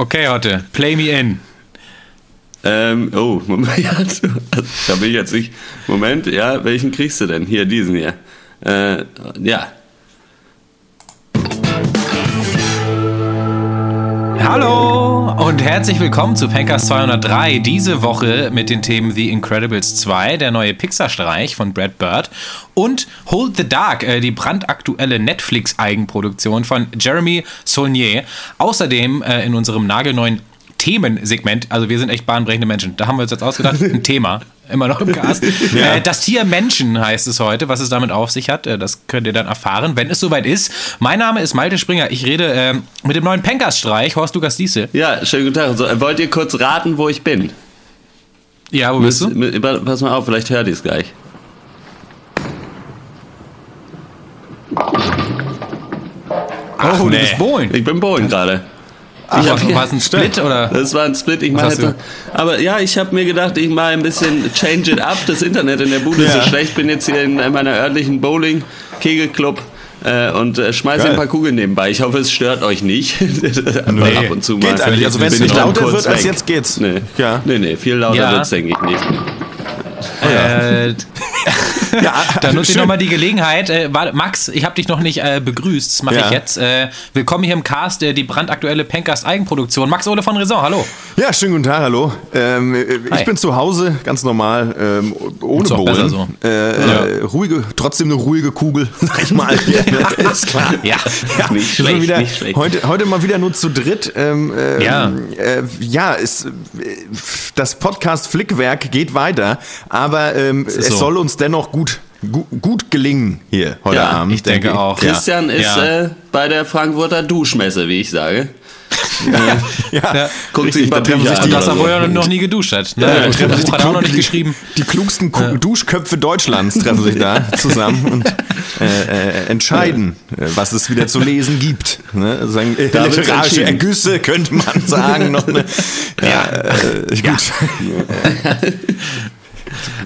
Okay, Hotte, play me in. Ähm, oh, Moment, da bin ich jetzt nicht. Moment, ja, welchen kriegst du denn? Hier, diesen hier. Äh, ja. Hallo und herzlich willkommen zu Pankers 203. Diese Woche mit den Themen The Incredibles 2, der neue Pixar-Streich von Brad Bird und Hold the Dark, äh, die brandaktuelle Netflix-Eigenproduktion von Jeremy Saulnier. Außerdem äh, in unserem nagelneuen Themensegment, also wir sind echt bahnbrechende Menschen, da haben wir uns jetzt ausgedacht, ein Thema, immer noch im Cast. ja. äh, das Tier Menschen heißt es heute, was es damit auf sich hat, äh, das könnt ihr dann erfahren, wenn es soweit ist. Mein Name ist Malte Springer, ich rede äh, mit dem neuen Penkers-Streich, Horst Lukas Diese. Ja, schönen guten Tag. So, äh, wollt ihr kurz raten, wo ich bin? Ja, wo bist du? Pass mal auf, vielleicht hört ihr es gleich. Ach, oh, nee. du bist Bohlen. Ich bin Bohlen gerade. Ach, ich hab, war es ein Split oder? Das war ein Split. Ich mache jetzt, aber ja, ich habe mir gedacht, ich mache ein bisschen Change it up. Das Internet in der Bude ja. ist so schlecht. Bin jetzt hier in meiner örtlichen Bowling Kegelclub äh, und äh, schmeiße ein paar Kugeln nebenbei. Ich hoffe, es stört euch nicht. nee. ab und zu mal. Geht eigentlich. Also wenn es nicht lauter wird als jetzt geht's. Nee, ja. nee, nee viel lauter ja. wird's denke ich nicht. Äh, ja, dann nutze ich nochmal die Gelegenheit. Äh, Max, ich habe dich noch nicht äh, begrüßt, das mache ja. ich jetzt. Äh, willkommen hier im Cast, äh, die brandaktuelle Pencast Eigenproduktion. Max Ole von Raison, hallo. Ja, schönen guten Tag, hallo. Ähm, äh, ich bin zu Hause, ganz normal, ähm, ohne Bohlen. So. Äh, ja. ruhige, trotzdem eine ruhige Kugel, sag ich mal. ja, ist klar. Ja. Nicht, schlecht, wieder, nicht schlecht. Heute, heute mal wieder nur zu dritt. Ähm, ähm ja, ja ist, das Podcast Flickwerk geht weiter, aber ähm, es so. soll uns dennoch gut gut, gut, gelingen hier heute ja, Abend. Ich denke, auch. Christian ja. ist ja. Äh, bei der Frankfurter Duschmesse, wie ich sage. ja, ja. ja. Guckt sich mal Bücher an. Das, obwohl er noch nie geduscht hat. Ne? Ja, treffen sich hat auch noch nicht geschrieben. Die klugsten ja. Duschköpfe Deutschlands treffen sich da zusammen und äh, äh, entscheiden, äh, was es wieder zu lesen gibt. Ne? Sagen, äh, literarische Ergüsse könnte man sagen. Noch eine, ja, äh, gut.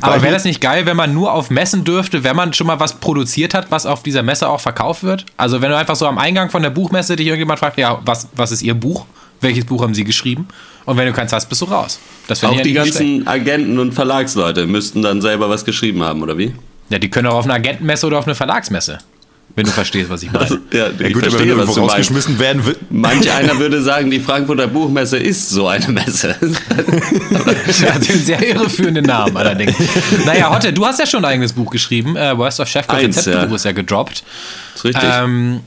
Aber wäre das nicht geil, wenn man nur auf Messen dürfte, wenn man schon mal was produziert hat, was auf dieser Messe auch verkauft wird? Also wenn du einfach so am Eingang von der Buchmesse dich irgendjemand fragt, ja, was, was ist Ihr Buch? Welches Buch haben Sie geschrieben? Und wenn du keins hast, bist du raus. auch die ganzen schlecht. Agenten und Verlagsleute müssten dann selber was geschrieben haben, oder wie? Ja, die können auch auf eine Agentenmesse oder auf eine Verlagsmesse. Wenn du verstehst, was ich meine. Also, ja, ja, gut, verstehe, aber wenn was du rausgeschmissen werden wird. Manch einer würde sagen, die Frankfurter Buchmesse ist so eine Messe. ja, den sehr irreführenden Namen allerdings. Naja, Hotte, du hast ja schon ein eigenes Buch geschrieben. Äh, Worst of Chef, Rezeptbuch ja. ist ja gedroppt. Das ist richtig. Ähm,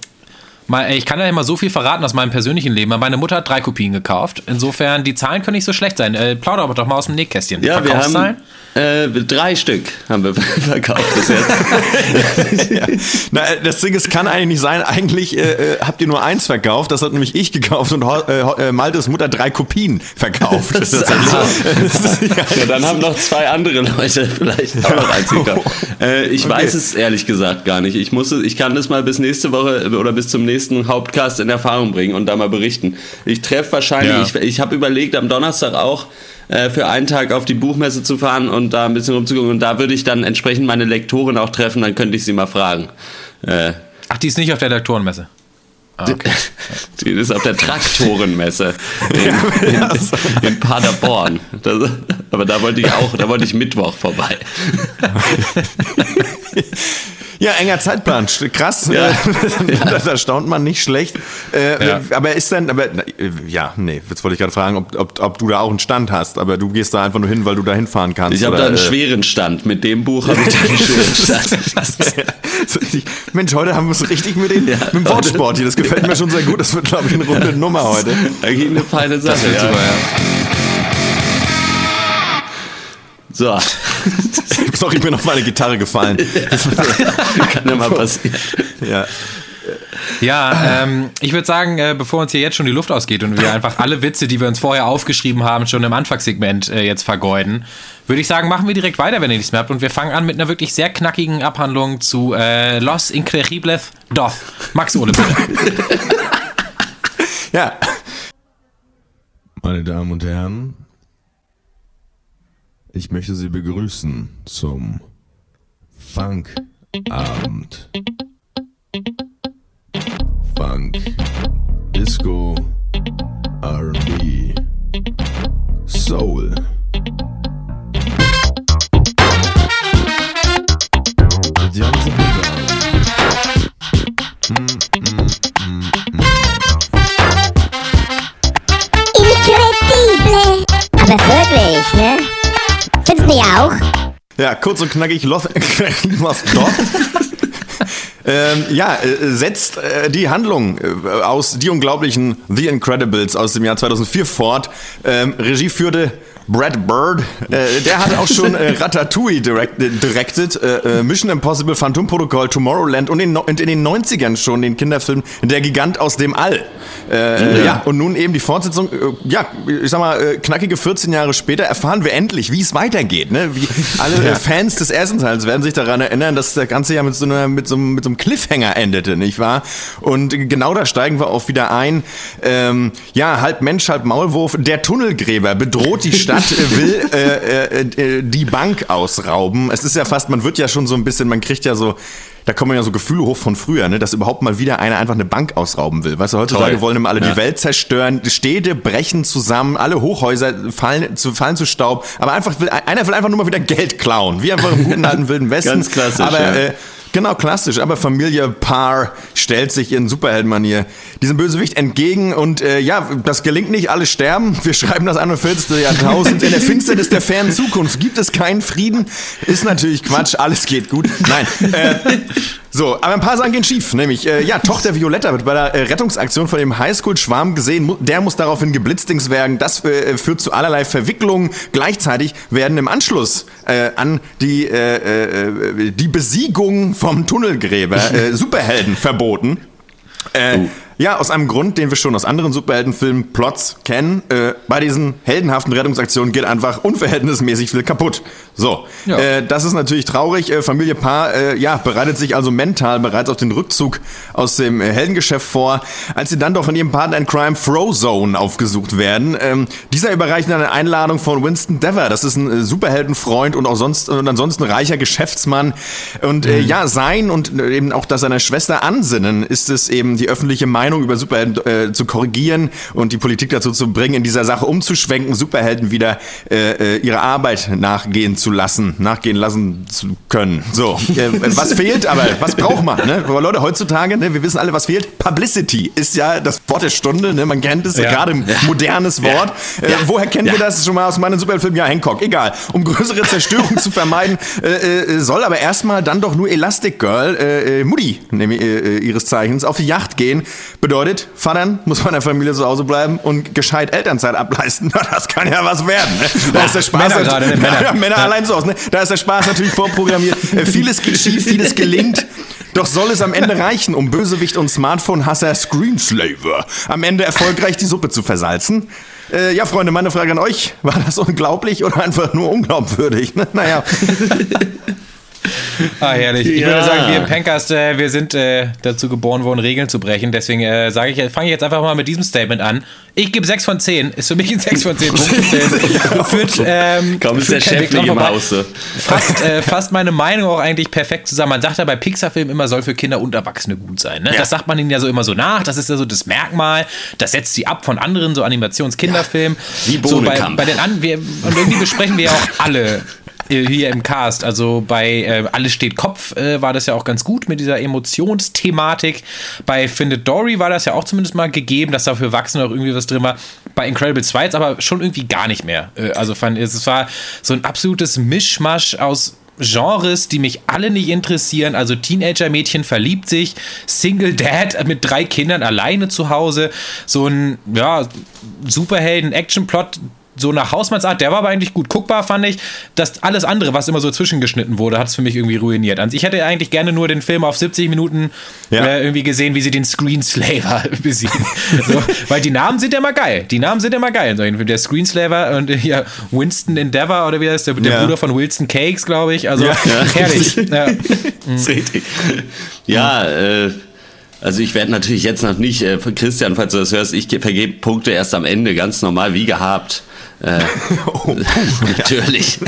ich kann ja immer so viel verraten aus meinem persönlichen Leben. Meine Mutter hat drei Kopien gekauft. Insofern, die Zahlen können nicht so schlecht sein. Äh, plauder aber doch mal aus dem Nähkästchen. Ja, wir haben äh, drei Stück haben wir verkauft bis jetzt. ja. Na, das Ding ist, kann eigentlich nicht sein. Eigentlich äh, äh, habt ihr nur eins verkauft. Das hat nämlich ich gekauft und äh, äh, Maltes Mutter drei Kopien verkauft. Das ist also, ja, dann haben noch zwei andere Leute vielleicht auch noch eins gekauft. Äh, ich okay. weiß es ehrlich gesagt gar nicht. Ich muss, ich kann das mal bis nächste Woche oder bis zum nächsten Hauptcast in Erfahrung bringen und da mal berichten. Ich treffe wahrscheinlich, ja. ich, ich habe überlegt am Donnerstag auch äh, für einen Tag auf die Buchmesse zu fahren und da ein bisschen rumzugucken. Und da würde ich dann entsprechend meine Lektorin auch treffen, dann könnte ich sie mal fragen. Äh, Ach, die ist nicht auf der Lektorenmesse. Ah, okay. Die ist auf der Traktorenmesse in, in, in Paderborn. Das, aber da wollte ich auch, da wollte ich Mittwoch vorbei. Ja, enger Zeitplan. Krass. Ja. das erstaunt man nicht schlecht. Äh, ja. Aber ist dann, aber ja, nee, jetzt wollte ich gerade fragen, ob, ob, ob, du da auch einen Stand hast, aber du gehst da einfach nur hin, weil du da hinfahren kannst. Ich habe da einen äh, schweren Stand. Mit dem Buch habe ich da einen schweren Stand. Mensch, heute haben wir es richtig mit, den, ja, mit dem Wortsport hier. Das gefällt mir schon sehr gut. Das wird, glaube ich, eine runde Nummer heute. Eigentlich eine feine Sache. Das wird super, ja. So. Sorry, ich bin auf meine Gitarre gefallen. Kann ja mal passieren. Ja. Ja, ähm, ich würde sagen, äh, bevor uns hier jetzt schon die Luft ausgeht und wir einfach alle Witze, die wir uns vorher aufgeschrieben haben, schon im Anfangssegment äh, jetzt vergeuden, würde ich sagen, machen wir direkt weiter, wenn ihr nichts mehr habt. Und wir fangen an mit einer wirklich sehr knackigen Abhandlung zu äh, Los Increíbles Doth. Max Ole, bitte. ja. Meine Damen und Herren, ich möchte Sie begrüßen zum Funkabend. Funk, Disco, RB, Soul. Aber wirklich, ne? Du nicht auch? Ja, kurz und knackig, Lost Dot. ähm, ja, äh, setzt äh, die Handlung äh, aus Die Unglaublichen The Incredibles aus dem Jahr 2004 fort. Ähm, Regie führte Brad Bird, äh, der hat auch schon äh, Ratatouille direct, äh, directed, äh, äh, Mission Impossible, Phantom Protocol, Tomorrowland und in, in, den 90ern schon den Kinderfilm Der Gigant aus dem All. Äh, ja. ja. und nun eben die Fortsetzung, ja, ich sag mal, knackige 14 Jahre später erfahren wir endlich, wie es weitergeht. Ne? Wie alle ja. Fans des ersten Teils werden sich daran erinnern, dass das Ganze ja mit so, einer, mit so, mit so einem Cliffhanger endete, nicht wahr? Und genau da steigen wir auch wieder ein. Ähm, ja, halb Mensch, halb Maulwurf. Der Tunnelgräber bedroht die Stadt Stadt will äh, äh, äh, die Bank ausrauben. Es ist ja fast, man wird ja schon so ein bisschen, man kriegt ja so, da kommen ja so Gefühle hoch von früher, ne, dass überhaupt mal wieder einer einfach eine Bank ausrauben will. Weißt du, heutzutage Toll. wollen immer alle ja. die Welt zerstören, Städte brechen zusammen, alle Hochhäuser fallen zu, fallen zu Staub, aber einfach will, einer will einfach nur mal wieder Geld klauen, wie einfach im guten alten wilden Westen. Ganz klassisch. Aber ja. äh, Genau, klassisch. Aber Familie Paar stellt sich in Superheldenmanier diesem Bösewicht entgegen und äh, ja, das gelingt nicht, alle sterben. Wir schreiben das 41. Jahrtausend. In der Finsternis der fernen Zukunft gibt es keinen Frieden. Ist natürlich Quatsch, alles geht gut. Nein. Äh, so, aber ein paar Sachen gehen schief. Nämlich, äh, ja, Tochter Violetta wird bei der äh, Rettungsaktion von dem Highschool-Schwarm gesehen. Der muss daraufhin geblitzdings werden. Das äh, führt zu allerlei Verwicklungen. Gleichzeitig werden im Anschluss äh, an die, äh, äh, die Besiegung vom Tunnelgräber Superhelden verboten. Uh. Ja, aus einem Grund, den wir schon aus anderen Superheldenfilmen Plots kennen. Äh, bei diesen heldenhaften Rettungsaktionen geht einfach unverhältnismäßig viel kaputt. So, ja. äh, das ist natürlich traurig. Äh, Familie Paar äh, ja, bereitet sich also mental bereits auf den Rückzug aus dem äh, Heldengeschäft vor, als sie dann doch von ihrem Partner in Crime Frozone aufgesucht werden. Ähm, dieser überreicht eine Einladung von Winston Dever. Das ist ein äh, Superheldenfreund und auch sonst und ansonsten reicher Geschäftsmann. Und mhm. ja, sein und eben auch das seiner Schwester Ansinnen ist es eben die öffentliche Meinung über Superhelden äh, zu korrigieren und die Politik dazu zu bringen, in dieser Sache umzuschwenken, Superhelden wieder äh, äh ihre Arbeit nachgehen zu lassen, nachgehen lassen zu können. So, äh, was fehlt aber, was braucht man? Ne? Aber Leute, heutzutage, ne, wir wissen alle, was fehlt. Publicity ist ja das Wort der Stunde, ne? man kennt es, ja. gerade ein modernes Wort. Ja. Äh, woher kennen wir das schon mal aus meinem Superheldenfilm? Ja, Hancock, egal. Um größere Zerstörung zu vermeiden, äh, äh, soll aber erstmal dann doch nur Elastic Girl, äh, Mutti, nämlich ihres Zeichens, auf die Yacht gehen, Bedeutet, Vatern muss von der Familie zu Hause bleiben und gescheit Elternzeit ableisten. Das kann ja was werden. Ne? Da ist der Spaß Männer gerade, ne? Männer, ja, Männer ja. Allein so aus. Ne? Da ist der Spaß natürlich vorprogrammiert. Äh, vieles geht schief, vieles gelingt. Doch soll es am Ende reichen, um Bösewicht und Smartphone-Hasser Screenslaver am Ende erfolgreich die Suppe zu versalzen? Äh, ja, Freunde, meine Frage an euch. War das unglaublich oder einfach nur unglaubwürdig? Ne? Naja. Ah, herrlich. Ich ja. würde sagen, wir Pankers, äh, wir sind äh, dazu geboren worden, Regeln zu brechen. Deswegen äh, sage ich, fange ich jetzt einfach mal mit diesem Statement an. Ich gebe 6 von 10. Ist für mich ein 6 von 10 Punkte. führt, ähm, Kaum ist der Chef nicht im Hause. Fast, äh, fast meine Meinung auch eigentlich perfekt zusammen. Man sagt ja bei Pixar-Filmen immer, soll für Kinder und Erwachsene gut sein. Ne? Ja. Das sagt man ihnen ja so immer so nach. Das ist ja so das Merkmal. Das setzt sie ab von anderen so Animationskinderfilmen. Ja, wie so bei, bei den an wir, Und irgendwie besprechen wir ja auch alle hier im Cast. Also bei äh, Alles steht Kopf äh, war das ja auch ganz gut mit dieser Emotionsthematik. Bei Findet Dory war das ja auch zumindest mal gegeben, dass da für Erwachsene auch irgendwie was drin war. Bei Incredible 2 jetzt aber schon irgendwie gar nicht mehr. Äh, also fand es war so ein absolutes Mischmasch aus Genres, die mich alle nicht interessieren. Also Teenager-Mädchen verliebt sich, Single Dad mit drei Kindern alleine zu Hause, so ein ja, Superhelden-Action-Plot, so nach Hausmannsart, der war aber eigentlich gut guckbar, fand ich. Das alles andere, was immer so zwischengeschnitten wurde, hat es für mich irgendwie ruiniert. Also ich hätte eigentlich gerne nur den Film auf 70 Minuten ja. äh, irgendwie gesehen, wie sie den Screenslaver besiegen. so, weil die Namen sind ja immer geil. Die Namen sind immer geil. Der Screenslaver und hier Winston Endeavor oder wie heißt der, der ja. Bruder von Wilson Cakes, glaube ich. Also ja. herrlich. ja, ja äh, also ich werde natürlich jetzt noch nicht, äh, Christian, falls du das hörst, ich vergebe Punkte erst am Ende, ganz normal, wie gehabt. Äh, oh, natürlich.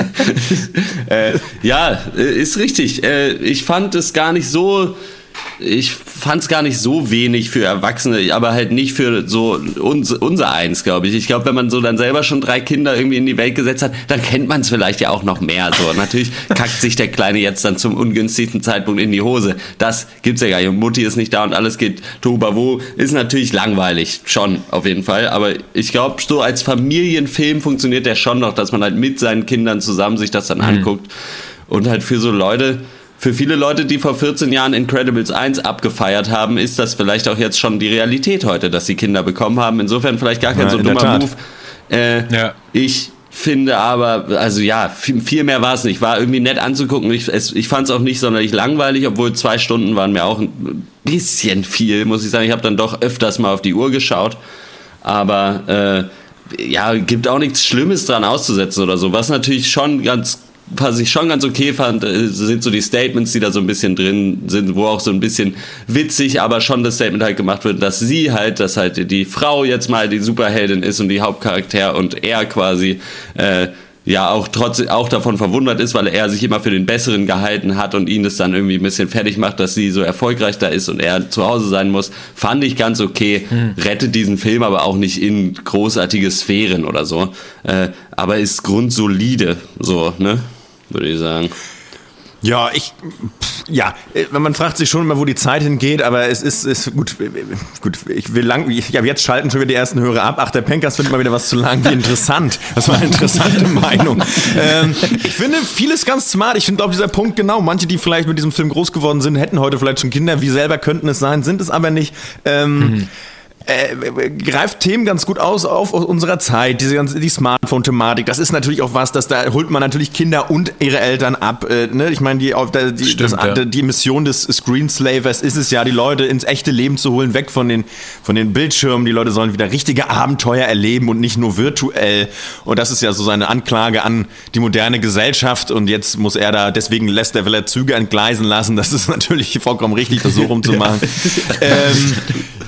äh, ja, äh, ist richtig. Äh, ich fand es gar nicht so ich fand es gar nicht so wenig für Erwachsene, aber halt nicht für so uns, unser eins, glaube ich. Ich glaube, wenn man so dann selber schon drei Kinder irgendwie in die Welt gesetzt hat, dann kennt man es vielleicht ja auch noch mehr. So natürlich kackt sich der Kleine jetzt dann zum ungünstigsten Zeitpunkt in die Hose. Das gibt's ja gar nicht. Und Mutti ist nicht da und alles geht wo Ist natürlich langweilig, schon auf jeden Fall. Aber ich glaube, so als Familienfilm funktioniert der schon noch, dass man halt mit seinen Kindern zusammen sich das dann mhm. anguckt. Und halt für so Leute, für viele Leute, die vor 14 Jahren Incredibles 1 abgefeiert haben, ist das vielleicht auch jetzt schon die Realität heute, dass sie Kinder bekommen haben. Insofern vielleicht gar kein ja, so dummer Move. Äh, ja. Ich finde aber, also ja, viel, viel mehr war es nicht. War irgendwie nett anzugucken. Ich, ich fand es auch nicht sonderlich langweilig, obwohl zwei Stunden waren mir auch ein bisschen viel, muss ich sagen. Ich habe dann doch öfters mal auf die Uhr geschaut. Aber äh, ja, gibt auch nichts Schlimmes dran auszusetzen oder so. Was natürlich schon ganz was ich schon ganz okay fand, äh, sind so die Statements, die da so ein bisschen drin sind, wo auch so ein bisschen witzig, aber schon das Statement halt gemacht wird, dass sie halt, dass halt die Frau jetzt mal die Superheldin ist und die Hauptcharakter und er quasi äh, ja auch trotz auch davon verwundert ist, weil er sich immer für den Besseren gehalten hat und ihn das dann irgendwie ein bisschen fertig macht, dass sie so erfolgreich da ist und er zu Hause sein muss, fand ich ganz okay. Hm. Rettet diesen Film aber auch nicht in großartige Sphären oder so. Äh, aber ist grundsolide, so, ne? Würde ich sagen. Ja, ich, ja, man fragt sich schon immer, wo die Zeit hingeht, aber es ist, ist gut, gut, ich will lang, ich, ja, jetzt schalten schon wieder die ersten Hörer ab. Ach, der Penkers findet mal wieder was zu lang, wie interessant. Das war eine interessante Meinung. Ähm, ich finde vieles ganz smart. Ich finde auch dieser Punkt genau. Manche, die vielleicht mit diesem Film groß geworden sind, hätten heute vielleicht schon Kinder, wie selber könnten es sein, sind es aber nicht. Ähm, mhm äh, greift Themen ganz gut aus auf unserer Zeit, diese ganze die Smartphone-Thematik. Das ist natürlich auch was, dass da holt man natürlich Kinder und ihre Eltern ab. Äh, ne? Ich meine, die, die, Stimmt, das, ja. die Mission des Screenslavers ist es ja, die Leute ins echte Leben zu holen, weg von den, von den Bildschirmen. Die Leute sollen wieder richtige Abenteuer erleben und nicht nur virtuell. Und das ist ja so seine Anklage an die moderne Gesellschaft. Und jetzt muss er da, deswegen lässt er, will er Züge entgleisen lassen. Das ist natürlich vollkommen richtig, das so rumzumachen. ja, ähm,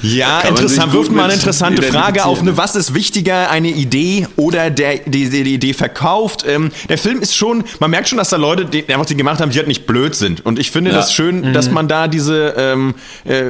ja interessant wirft mal eine interessante Frage auf. Ne, was ist wichtiger, eine Idee oder der, die, die, die Idee verkauft? Ähm, der Film ist schon, man merkt schon, dass da Leute, die einfach die gemacht haben, die halt nicht blöd sind. Und ich finde ja. das schön, mhm. dass man da diese, ähm, äh,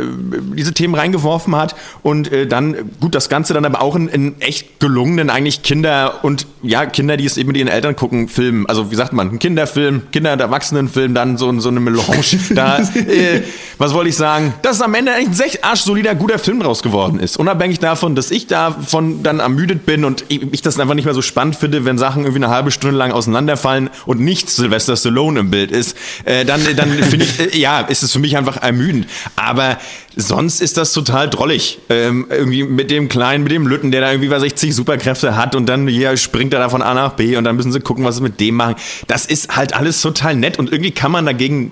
diese Themen reingeworfen hat und äh, dann, gut, das Ganze dann aber auch in, in, echt gelungenen eigentlich Kinder und ja, Kinder, die es eben mit ihren Eltern gucken, Filmen. Also wie sagt man, ein Kinderfilm, Kinder- und Erwachsenenfilm, dann so, so eine Melange. da, äh, was wollte ich sagen? Dass am Ende eigentlich ein echt arschsolider, guter Film draus geworden ist. Unabhängig davon, dass ich davon dann ermüdet bin und ich das einfach nicht mehr so spannend finde, wenn Sachen irgendwie eine halbe Stunde lang auseinanderfallen und nicht Sylvester Stallone im Bild ist, äh, dann, dann finde ich, äh, ja, ist es für mich einfach ermüdend. Aber sonst ist das total drollig. Ähm, irgendwie mit dem Kleinen, mit dem Lütten, der da irgendwie bei 60 Superkräfte hat und dann hier springt er da von A nach B und dann müssen sie gucken, was sie mit dem machen. Das ist halt alles total nett und irgendwie kann man dagegen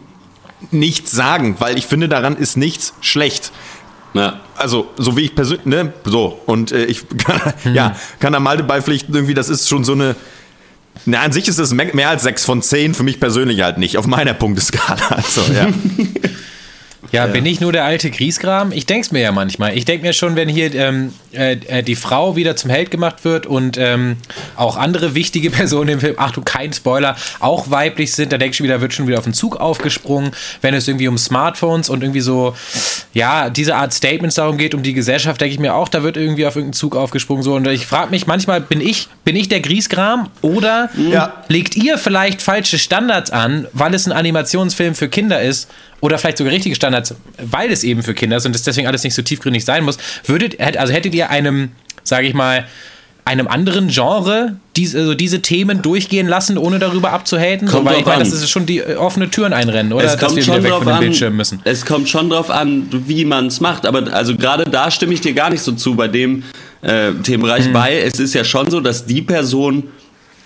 nichts sagen, weil ich finde, daran ist nichts schlecht. Ja. Also, so wie ich persönlich, ne, so. Und äh, ich kann, mhm. ja, kann da Malte beipflichten, irgendwie, das ist schon so eine. Na, an sich ist es mehr als 6 von 10, für mich persönlich halt nicht, auf meiner Punkteskala. Also, ja. Ja, bin ich nur der alte Griesgram? Ich denke es mir ja manchmal. Ich denke mir schon, wenn hier ähm, äh, äh, die Frau wieder zum Held gemacht wird und ähm, auch andere wichtige Personen im Film, ach du, kein Spoiler, auch weiblich sind, da denke ich wieder, wird schon wieder auf den Zug aufgesprungen. Wenn es irgendwie um Smartphones und irgendwie so, ja, diese Art Statements darum geht, um die Gesellschaft, denke ich mir auch, da wird irgendwie auf irgendeinen Zug aufgesprungen. So. Und ich frage mich manchmal, bin ich, bin ich der Griesgram oder ja. legt ihr vielleicht falsche Standards an, weil es ein Animationsfilm für Kinder ist? Oder vielleicht sogar richtige Standards, weil es eben für Kinder ist und es deswegen alles nicht so tiefgründig sein muss, würdet, also hättet ihr einem, sage ich mal, einem anderen Genre diese, also diese Themen durchgehen lassen, ohne darüber abzuhaten? Kommt so, weil ich meine, das ist schon die äh, offene Türen einrennen, oder? Es kommt Dass wir schon wieder weg von den Bildschirmen müssen. Es kommt schon drauf an, wie man es macht. Aber also gerade da stimme ich dir gar nicht so zu bei dem äh, Themenbereich, hm. weil es ist ja schon so, dass die Person,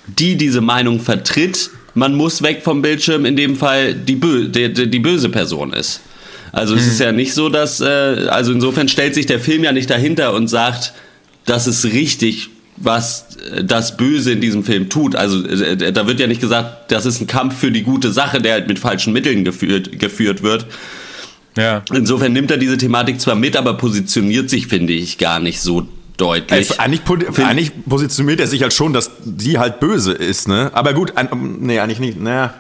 die diese Meinung vertritt, man muss weg vom Bildschirm, in dem Fall die, bö die, die böse Person ist. Also es ist mhm. ja nicht so, dass, äh, also insofern stellt sich der Film ja nicht dahinter und sagt, das ist richtig, was äh, das Böse in diesem Film tut. Also äh, da wird ja nicht gesagt, das ist ein Kampf für die gute Sache, der halt mit falschen Mitteln geführt, geführt wird. Ja. Insofern nimmt er diese Thematik zwar mit, aber positioniert sich, finde ich, gar nicht so deutlich. Also eigentlich, eigentlich, positioniert er sich halt schon, dass sie halt böse ist, ne? Aber gut, ein, nee, eigentlich nicht. Naja,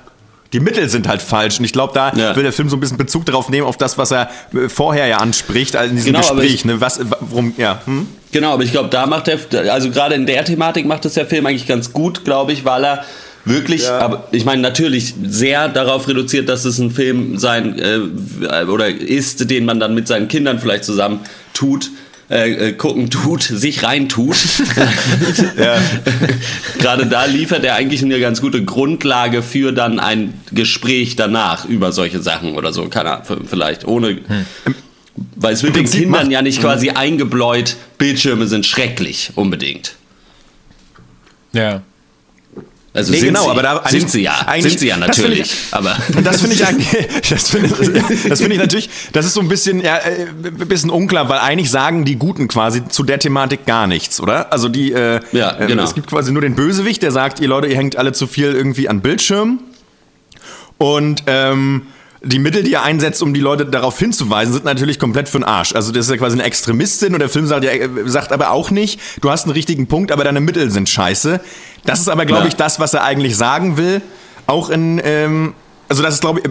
die Mittel sind halt falsch. Und ich glaube, da ja. will der Film so ein bisschen Bezug darauf nehmen, auf das, was er äh, vorher ja anspricht, also in diesem genau, Gespräch. Ich, ne? was, worum, ja. Hm? Genau, aber ich glaube, da macht er, also gerade in der Thematik macht es der Film eigentlich ganz gut, glaube ich, weil er wirklich, ja. aber ich meine natürlich sehr darauf reduziert, dass es ein Film sein äh, oder ist, den man dann mit seinen Kindern vielleicht zusammen tut. Äh, äh, gucken tut, sich reintut. Gerade da liefert er eigentlich eine ganz gute Grundlage für dann ein Gespräch danach über solche Sachen oder so. Kann er vielleicht ohne. Hm. Weil es wird den Kindern ja nicht quasi hm. eingebläut, Bildschirme sind schrecklich unbedingt. Ja. Also nee, genau, sie, aber da sind sie ja, sind sie ja natürlich. Ich, aber das finde ich eigentlich, das finde das find ich natürlich, das ist so ein bisschen, ja, äh, ein bisschen unklar, weil eigentlich sagen die Guten quasi zu der Thematik gar nichts, oder? Also die, äh, ja, ähm, genau. es gibt quasi nur den Bösewicht, der sagt, ihr Leute, ihr hängt alle zu viel irgendwie an Bildschirmen und ähm, die Mittel, die er einsetzt, um die Leute darauf hinzuweisen, sind natürlich komplett für den Arsch. Also das ist ja quasi eine Extremistin und der Film sagt, ja, sagt aber auch nicht, du hast einen richtigen Punkt, aber deine Mittel sind scheiße. Das ist aber, glaube ja. ich, das, was er eigentlich sagen will. Auch in, ähm, also das ist, glaube ich,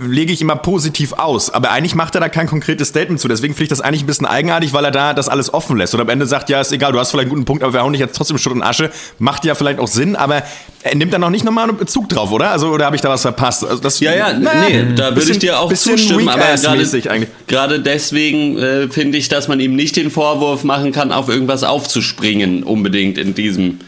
lege ich immer positiv aus. Aber eigentlich macht er da kein konkretes Statement zu. Deswegen finde ich das eigentlich ein bisschen eigenartig, weil er da das alles offen lässt. Und am Ende sagt, ja, ist egal, du hast vielleicht einen guten Punkt, aber wir hauen dich jetzt trotzdem Schutt und Asche. Macht ja vielleicht auch Sinn, aber er nimmt da noch nicht nochmal einen Bezug drauf, oder? Also, oder habe ich da was verpasst? Also das, ja, ja, naja, nee, da würde ich dir auch zustimmen. Aber gerade deswegen äh, finde ich, dass man ihm nicht den Vorwurf machen kann, auf irgendwas aufzuspringen, unbedingt in diesem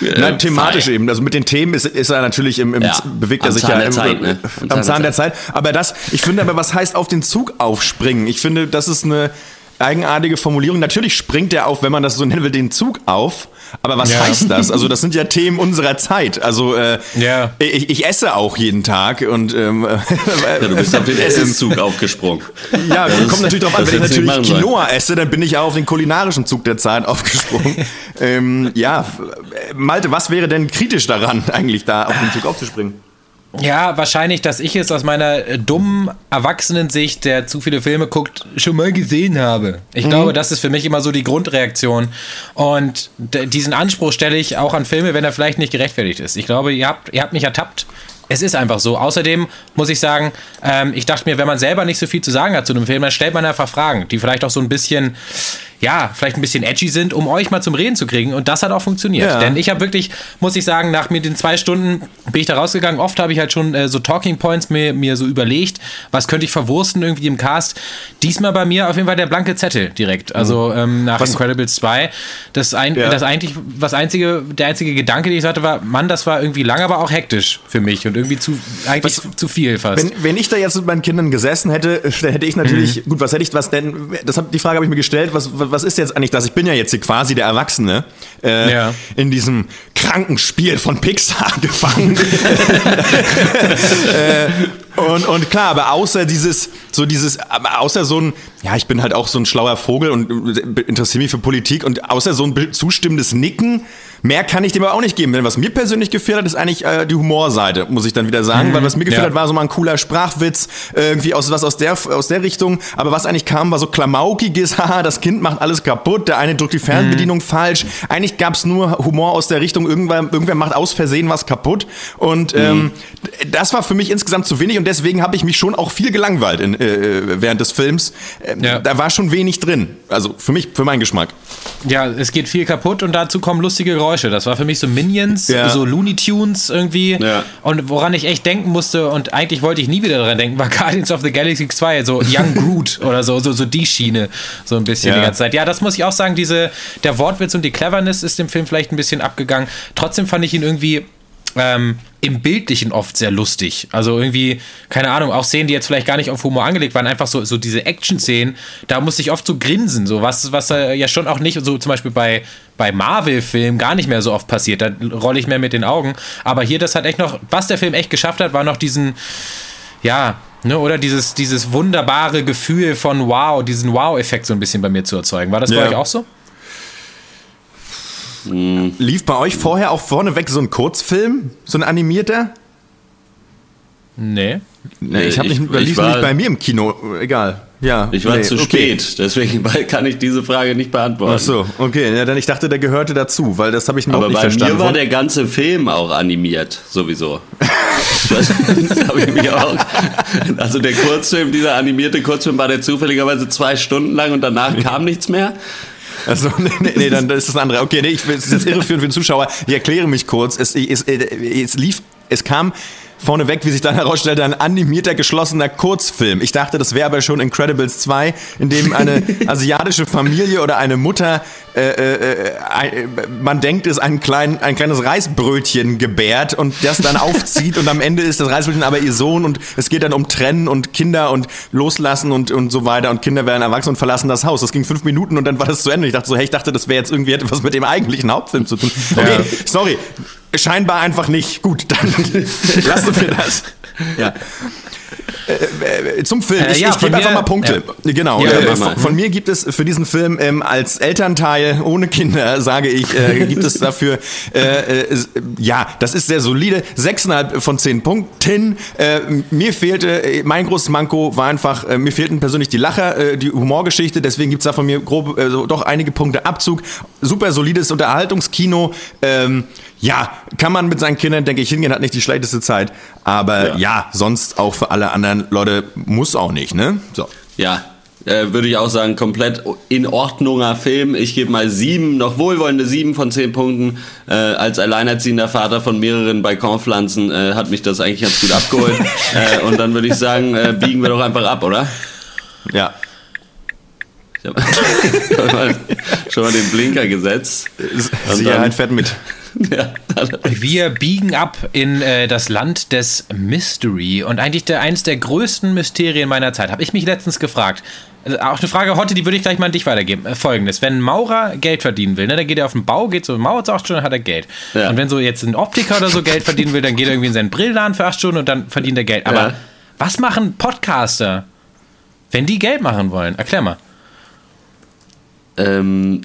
äh, Nein, thematisch Fall. eben. Also mit den Themen ist, ist er natürlich im, im ja, bewegt er sich ja im, Zeit, ne? am, am Zahn der Zeit. Aber das, ich finde aber, was heißt auf den Zug aufspringen? Ich finde, das ist eine eigenartige Formulierung. Natürlich springt er auf, wenn man das so nennen will, den Zug auf. Aber was ja. heißt das? Also das sind ja Themen unserer Zeit. Also äh, ja. ich, ich, esse auch jeden Tag und ähm, ja, du bist auf den Essenszug aufgesprungen. Ja, das kommt natürlich darauf an, wenn ich natürlich Quinoa esse, dann bin ich auch auf den kulinarischen Zug der Zeit aufgesprungen. ähm, ja, Malte, was wäre denn kritisch daran, eigentlich da auf den Zug aufzuspringen? Ja, wahrscheinlich, dass ich es aus meiner äh, dummen Erwachsenensicht, der zu viele Filme guckt, schon mal gesehen habe. Ich mhm. glaube, das ist für mich immer so die Grundreaktion. Und diesen Anspruch stelle ich auch an Filme, wenn er vielleicht nicht gerechtfertigt ist. Ich glaube, ihr habt, ihr habt mich ertappt. Es ist einfach so. Außerdem muss ich sagen, ähm, ich dachte mir, wenn man selber nicht so viel zu sagen hat zu einem Film, dann stellt man einfach Fragen, die vielleicht auch so ein bisschen ja, vielleicht ein bisschen edgy sind, um euch mal zum Reden zu kriegen. Und das hat auch funktioniert. Ja. Denn ich habe wirklich, muss ich sagen, nach mir den zwei Stunden bin ich da rausgegangen. Oft habe ich halt schon äh, so Talking Points mir, mir so überlegt, was könnte ich verwursten irgendwie im Cast. Diesmal bei mir auf jeden Fall der blanke Zettel direkt. Also mhm. ähm, nach was? Incredibles 2. Das, ein, ja. das eigentlich, was einzige, der einzige Gedanke, den ich hatte, war, Mann, das war irgendwie lang, aber auch hektisch für mich und irgendwie zu, eigentlich was, zu viel fast. Wenn, wenn ich da jetzt mit meinen Kindern gesessen hätte, dann hätte ich natürlich, mhm. gut, was hätte ich, was denn, das hab, die Frage habe ich mir gestellt, was, was was ist jetzt eigentlich das? Ich bin ja jetzt hier quasi der Erwachsene äh, ja. in diesem kranken Spiel von Pixar gefangen. äh, und, und klar, aber außer dieses, so dieses, außer so ein, ja, ich bin halt auch so ein schlauer Vogel und interessiere mich für Politik und außer so ein zustimmendes Nicken Mehr kann ich dem aber auch nicht geben. Denn was mir persönlich gefehlt hat, ist eigentlich äh, die Humorseite, muss ich dann wieder sagen. Mhm. Weil was mir gefehlt ja. hat, war so mal ein cooler Sprachwitz, irgendwie aus was aus der, aus der Richtung. Aber was eigentlich kam, war so klamaukiges, haha, das Kind macht alles kaputt, der eine drückt die Fernbedienung mhm. falsch. Eigentlich gab es nur Humor aus der Richtung, irgendwer, irgendwer macht aus Versehen was kaputt. Und ähm, mhm. das war für mich insgesamt zu wenig und deswegen habe ich mich schon auch viel gelangweilt in, äh, während des Films. Ähm, ja. Da war schon wenig drin. Also für mich, für meinen Geschmack. Ja, es geht viel kaputt und dazu kommen lustige Geräusche. Geräusche. Das war für mich so Minions, ja. so Looney Tunes irgendwie. Ja. Und woran ich echt denken musste, und eigentlich wollte ich nie wieder daran denken, war Guardians of the Galaxy 2, so Young Groot oder so, so, so die Schiene, so ein bisschen ja. die ganze Zeit. Ja, das muss ich auch sagen, diese, der Wortwitz und die Cleverness ist dem Film vielleicht ein bisschen abgegangen. Trotzdem fand ich ihn irgendwie ähm, im Bildlichen oft sehr lustig. Also irgendwie, keine Ahnung, auch Szenen, die jetzt vielleicht gar nicht auf Humor angelegt waren, einfach so, so diese Action-Szenen, da musste ich oft so grinsen, so was, was äh, ja schon auch nicht, so zum Beispiel bei, bei Marvel-Filmen gar nicht mehr so oft passiert. Da rolle ich mehr mit den Augen. Aber hier, das hat echt noch, was der Film echt geschafft hat, war noch diesen, ja, Ne, oder dieses, dieses wunderbare Gefühl von Wow, diesen Wow-Effekt so ein bisschen bei mir zu erzeugen. War das ja. bei euch auch so? Mhm. Lief bei euch vorher auch vorneweg so ein Kurzfilm, so ein animierter? Nee. Nee, ich habe nicht, ich, lief nicht bei mir im Kino, egal. Ja, ich war nee, zu okay. spät, deswegen kann ich diese Frage nicht beantworten. Ach so, okay. Ja, dann ich dachte, der gehörte dazu, weil das habe ich noch Aber nicht bei verstanden. mir war der ganze Film auch animiert, sowieso. das habe ich mich auch. Also der Kurzfilm, dieser animierte Kurzfilm, war der zufälligerweise zwei Stunden lang und danach kam nichts mehr. Also, nee, nee, nee, dann ist das ein anderer. Okay, nee, ich will es jetzt irreführend für den Zuschauer. Ich erkläre mich kurz. Es, es, es lief, es kam vorneweg, wie sich dann herausstellte, ein animierter, geschlossener Kurzfilm. Ich dachte, das wäre aber schon Incredibles 2, in dem eine asiatische Familie oder eine Mutter, äh, äh, äh, man denkt, es ein, klein, ein kleines Reisbrötchen gebärt und das dann aufzieht und am Ende ist das Reisbrötchen aber ihr Sohn und es geht dann um Trennen und Kinder und Loslassen und, und so weiter und Kinder werden erwachsen und verlassen das Haus. Das ging fünf Minuten und dann war das zu Ende. Ich dachte so, hey, ich dachte, das wäre jetzt irgendwie etwas mit dem eigentlichen Hauptfilm zu tun. Okay, ja. sorry. Scheinbar einfach nicht. Gut, dann lassen wir das. Ja. Äh, äh, zum Film. Äh, ich, ja, ich gebe einfach mal Punkte. Ja. Genau. Ja, äh, von, von, mir gibt es für diesen Film ähm, als Elternteil ohne Kinder, sage ich, äh, gibt es dafür, äh, ja, das ist sehr solide. 6,5 von 10 Punkten. mir fehlte, mein großes Manko war einfach, mir fehlten persönlich die Lacher, die Humorgeschichte, deswegen gibt es da von mir grob doch einige Punkte Abzug. Super solides Unterhaltungskino. Ähm, ja, kann man mit seinen Kindern, denke ich, hingehen, hat nicht die schlechteste Zeit. Aber ja, ja sonst auch für alle anderen Leute muss auch nicht, ne? So. Ja, äh, würde ich auch sagen, komplett in Ordnunger Film. Ich gebe mal sieben, noch wohlwollende sieben von zehn Punkten. Äh, als alleinerziehender Vater von mehreren Balkonpflanzen äh, hat mich das eigentlich ganz gut abgeholt. Äh, und dann würde ich sagen, äh, biegen wir doch einfach ab, oder? Ja. Ich habe schon mal den Blinker gesetzt. Sicherheit fährt mit. Ja, wir biegen ab in äh, das Land des Mystery und eigentlich der, eines der größten Mysterien meiner Zeit. Habe ich mich letztens gefragt. Also auch eine Frage heute, die würde ich gleich mal an dich weitergeben. Äh, Folgendes: Wenn ein Maurer Geld verdienen will, ne, dann geht er auf den Bau, geht so eine Mauer zu acht Stunden, hat er Geld. Ja. Und wenn so jetzt ein Optiker oder so Geld verdienen will, dann geht er irgendwie in seinen Brillladen für acht Stunden und dann verdient er Geld. Aber ja. was machen Podcaster, wenn die Geld machen wollen? Erklär mal. Ähm,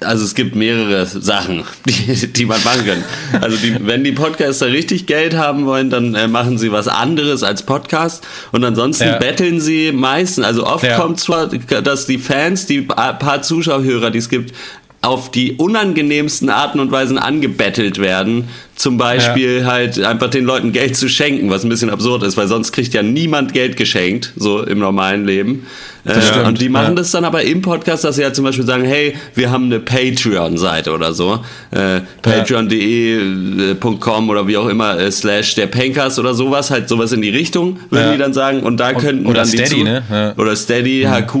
also es gibt mehrere Sachen, die, die man machen kann. Also die, wenn die Podcaster richtig Geld haben wollen, dann äh, machen sie was anderes als Podcast. Und ansonsten ja. betteln sie meistens. Also oft ja. kommt zwar, dass die Fans, die paar Zuschauerhörer, die es gibt, auf die unangenehmsten Arten und Weisen angebettelt werden. Zum Beispiel ja. halt einfach den Leuten Geld zu schenken, was ein bisschen absurd ist, weil sonst kriegt ja niemand Geld geschenkt, so im normalen Leben. Äh, und die machen ja. das dann aber im Podcast, dass sie ja zum Beispiel sagen, hey, wir haben eine Patreon-Seite oder so. Äh, Patreon.de.com oder wie auch immer, äh, slash der Pencast oder sowas, halt sowas in die Richtung, würden die dann sagen. Und da könnten oder dann Steady, die ne? Ja. Oder Steady, HQ,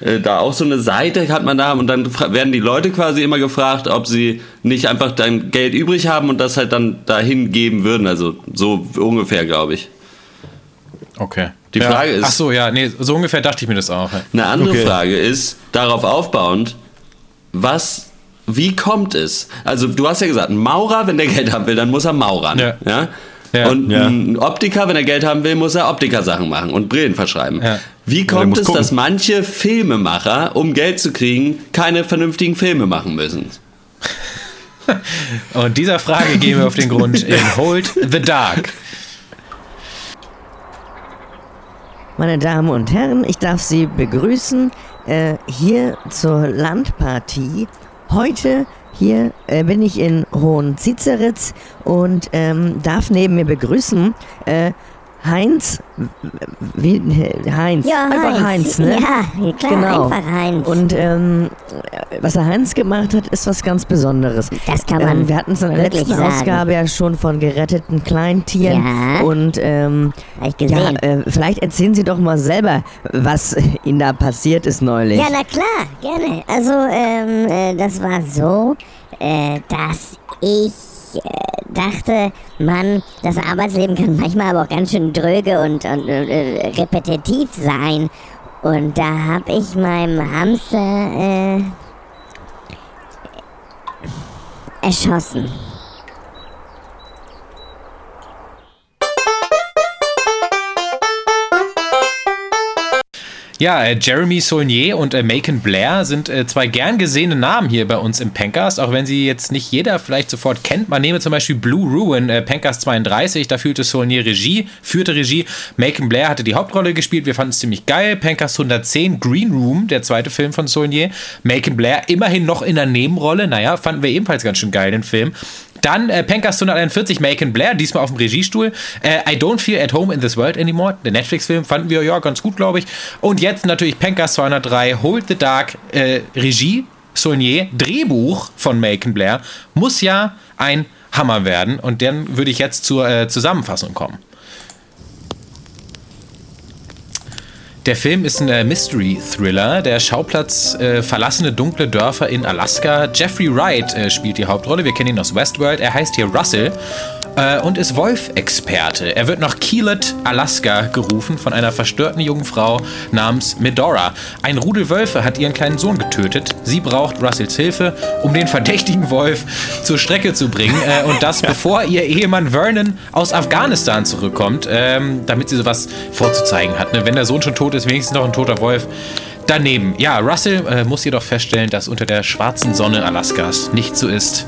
äh, da auch so eine Seite hat man da und dann werden die Leute quasi immer gefragt, ob sie nicht einfach dein Geld übrig haben und das halt dann dahin geben würden. Also so ungefähr, glaube ich. Okay. Die ja. Frage ist. Ach so, ja, nee, so ungefähr dachte ich mir das auch. Eine andere okay. Frage ist, darauf aufbauend, was, wie kommt es? Also, du hast ja gesagt, ein Maurer, wenn der Geld haben will, dann muss er maurern. Ja. ja? Ja, und ja. ein Optiker, wenn er Geld haben will, muss er Optiker-Sachen machen und Brillen verschreiben. Ja. Wie kommt es, gucken. dass manche Filmemacher, um Geld zu kriegen, keine vernünftigen Filme machen müssen? und dieser Frage gehen wir auf den Grund in Hold the Dark. Meine Damen und Herren, ich darf Sie begrüßen äh, hier zur Landpartie. Heute hier äh, bin ich in Hohenzitzeritz und ähm, darf neben mir begrüßen äh, Heinz, wie, Heinz, ja, einfach Heinz, Heinz ne? Ja, klar, genau. einfach Heinz. Und ähm, was der Heinz gemacht hat, ist was ganz Besonderes. Das kann man. Ähm, wir hatten es in der letzten sagen. Ausgabe ja schon von geretteten Kleintieren. Ja. Und ähm, ich gesehen. Ja, äh, vielleicht erzählen Sie doch mal selber, was Ihnen da passiert ist neulich. Ja, na klar, gerne. Also ähm, äh, das war so, äh, dass ich ich äh, dachte, Mann, das Arbeitsleben kann manchmal aber auch ganz schön dröge und, und äh, repetitiv sein. Und da habe ich meinem Hamster äh, erschossen. Ja, äh, Jeremy Saulnier und äh, Macon Blair sind äh, zwei gern gesehene Namen hier bei uns im Pencast, auch wenn sie jetzt nicht jeder vielleicht sofort kennt. Man nehme zum Beispiel Blue Ruin, äh, Pencast 32, da führte Saulnier Regie, führte Regie. Macon Blair hatte die Hauptrolle gespielt, wir fanden es ziemlich geil. Pencast 110, Green Room, der zweite Film von Saulnier. Macon Blair immerhin noch in der Nebenrolle, naja, fanden wir ebenfalls ganz schön geil, den Film. Dann äh, Pencast 141, Macon Blair, diesmal auf dem Regiestuhl. Äh, I Don't Feel at Home in This World Anymore, der Netflix-Film, fanden wir ja ganz gut, glaube ich. Und jetzt natürlich Pencast 203, Hold the Dark, äh, Regie, Saulnier, Drehbuch von Macon Blair, muss ja ein Hammer werden. Und dann würde ich jetzt zur äh, Zusammenfassung kommen. Der Film ist ein äh, Mystery-Thriller. Der Schauplatz äh, verlassene dunkle Dörfer in Alaska. Jeffrey Wright äh, spielt die Hauptrolle. Wir kennen ihn aus Westworld. Er heißt hier Russell äh, und ist Wolf-Experte. Er wird nach Keelet, Alaska gerufen von einer verstörten jungen Frau namens Medora. Ein Rudel Wölfe hat ihren kleinen Sohn getötet. Sie braucht Russells Hilfe, um den verdächtigen Wolf zur Strecke zu bringen. Äh, und das bevor ihr Ehemann Vernon aus Afghanistan zurückkommt, ähm, damit sie sowas vorzuzeigen hat. Ne? Wenn der Sohn schon tot ist, wenigstens noch ein toter Wolf. Daneben, ja, Russell äh, muss jedoch feststellen, dass unter der schwarzen Sonne Alaskas nicht so ist,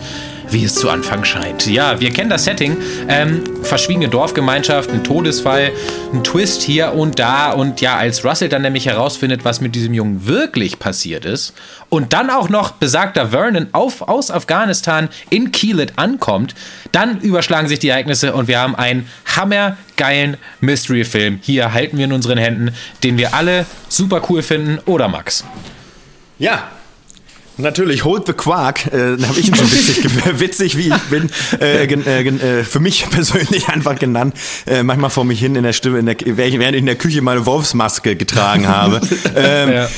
wie es zu Anfang scheint. Ja, wir kennen das Setting. Ähm, verschwiegene Dorfgemeinschaft, ein Todesfall, ein Twist hier und da. Und ja, als Russell dann nämlich herausfindet, was mit diesem Jungen wirklich passiert ist und dann auch noch besagter Vernon auf, aus Afghanistan in Keelet ankommt, dann überschlagen sich die Ereignisse und wir haben einen hammergeilen Mystery-Film. Hier halten wir in unseren Händen, den wir alle super cool finden. Oder Max? Ja, Natürlich, Hold the Quark, äh, habe ich ihn schon witzig, witzig wie ich bin, äh, äh, äh, für mich persönlich einfach genannt. Äh, manchmal vor mich hin in der Stimme, in der, während ich in der Küche meine Wolfsmaske getragen habe. Ähm, ja.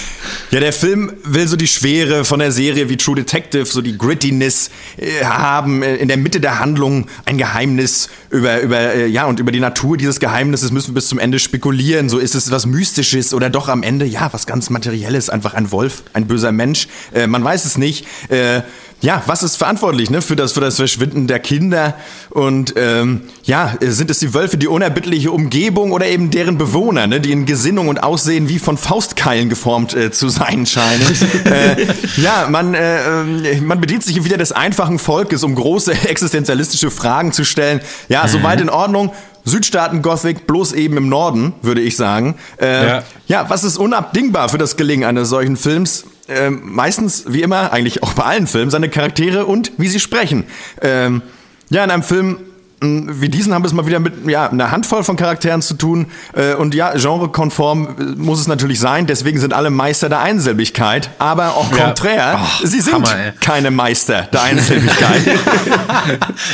ja. der Film will so die Schwere von der Serie wie True Detective, so die Grittiness äh, haben, in der Mitte der Handlung ein Geheimnis über, über, ja, und über die Natur dieses Geheimnisses müssen wir bis zum Ende spekulieren. So ist es was Mystisches oder doch am Ende, ja, was ganz Materielles, einfach ein Wolf, ein böser Mensch. man weiß es nicht. Äh, ja, was ist verantwortlich ne, für, das, für das Verschwinden der Kinder? Und ähm, ja, sind es die Wölfe, die unerbittliche Umgebung oder eben deren Bewohner, ne, die in Gesinnung und Aussehen wie von Faustkeilen geformt äh, zu sein scheinen? äh, ja, man, äh, ähm, man bedient sich wieder des einfachen Volkes, um große existenzialistische Fragen zu stellen. Ja, mhm. soweit in Ordnung. Südstaaten Gothic, bloß eben im Norden, würde ich sagen. Äh, ja. ja, was ist unabdingbar für das Gelingen eines solchen Films? Ähm, meistens, wie immer, eigentlich auch bei allen Filmen, seine Charaktere und wie sie sprechen. Ähm, ja, in einem Film wie diesen haben wir es mal wieder mit ja, einer Handvoll von Charakteren zu tun. Äh, und ja, genrekonform äh, muss es natürlich sein. Deswegen sind alle Meister der Einsilbigkeit. Aber auch konträr, ja. oh, sie sind Hammer, keine Meister der Einsilbigkeit.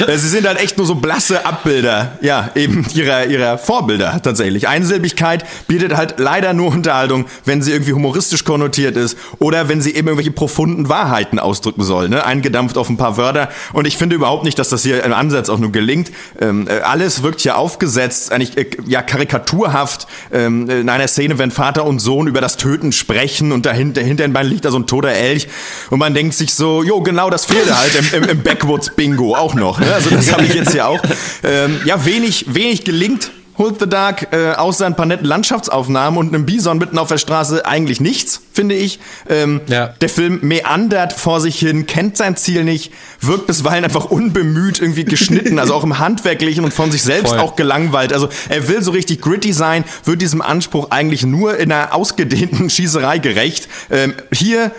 Äh, sie sind halt echt nur so blasse Abbilder, ja, eben ihrer, ihrer Vorbilder tatsächlich. Einsilbigkeit bietet halt leider nur Unterhaltung, wenn sie irgendwie humoristisch konnotiert ist oder wenn sie eben irgendwelche profunden Wahrheiten ausdrücken soll. Ne? Eingedampft auf ein paar Wörter. Und ich finde überhaupt nicht, dass das hier im Ansatz auch nur gelingt. Ähm, äh, alles wirkt hier aufgesetzt, eigentlich äh, ja karikaturhaft. Ähm, in einer Szene, wenn Vater und Sohn über das Töten sprechen und dahinter hinter Beinen liegt da so ein toter Elch und man denkt sich so, jo genau, das fehlt halt im, im, im Backwoods Bingo auch noch. Ne? Also das habe ich jetzt hier auch. Ähm, ja, wenig wenig gelingt Hold the Dark, äh, außer ein paar netten Landschaftsaufnahmen und einem Bison mitten auf der Straße eigentlich nichts, finde ich. Ähm, ja. Der Film meandert vor sich hin, kennt sein Ziel nicht, wirkt bisweilen einfach unbemüht irgendwie geschnitten, also auch im Handwerklichen und von sich selbst Voll. auch gelangweilt. Also er will so richtig gritty sein, wird diesem Anspruch eigentlich nur in einer ausgedehnten Schießerei gerecht. Ähm, hier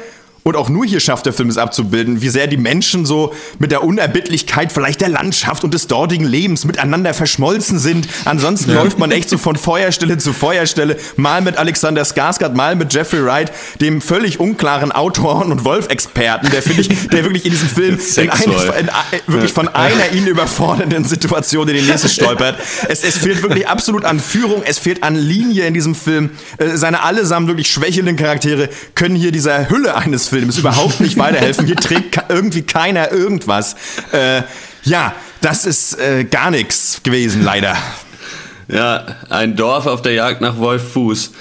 und auch nur hier schafft der Film es abzubilden, wie sehr die Menschen so mit der Unerbittlichkeit vielleicht der Landschaft und des dortigen Lebens miteinander verschmolzen sind. Ansonsten ja. läuft man echt so von Feuerstelle zu Feuerstelle, mal mit Alexander Skarsgård, mal mit Jeffrey Wright, dem völlig unklaren Autor und Wolf-Experten, der finde ich, der wirklich in diesem Film in eine, in, wirklich von einer ihn überfordernden Situation in die nächste stolpert. Es, es fehlt wirklich absolut an Führung, es fehlt an Linie in diesem Film. Äh, seine allesamt wirklich schwächelnden Charaktere können hier dieser Hülle eines Films überhaupt nicht weiterhelfen. Hier trägt irgendwie keiner irgendwas. Äh, ja, das ist äh, gar nichts gewesen, leider. Ja, ein Dorf auf der Jagd nach Wolf Fuß.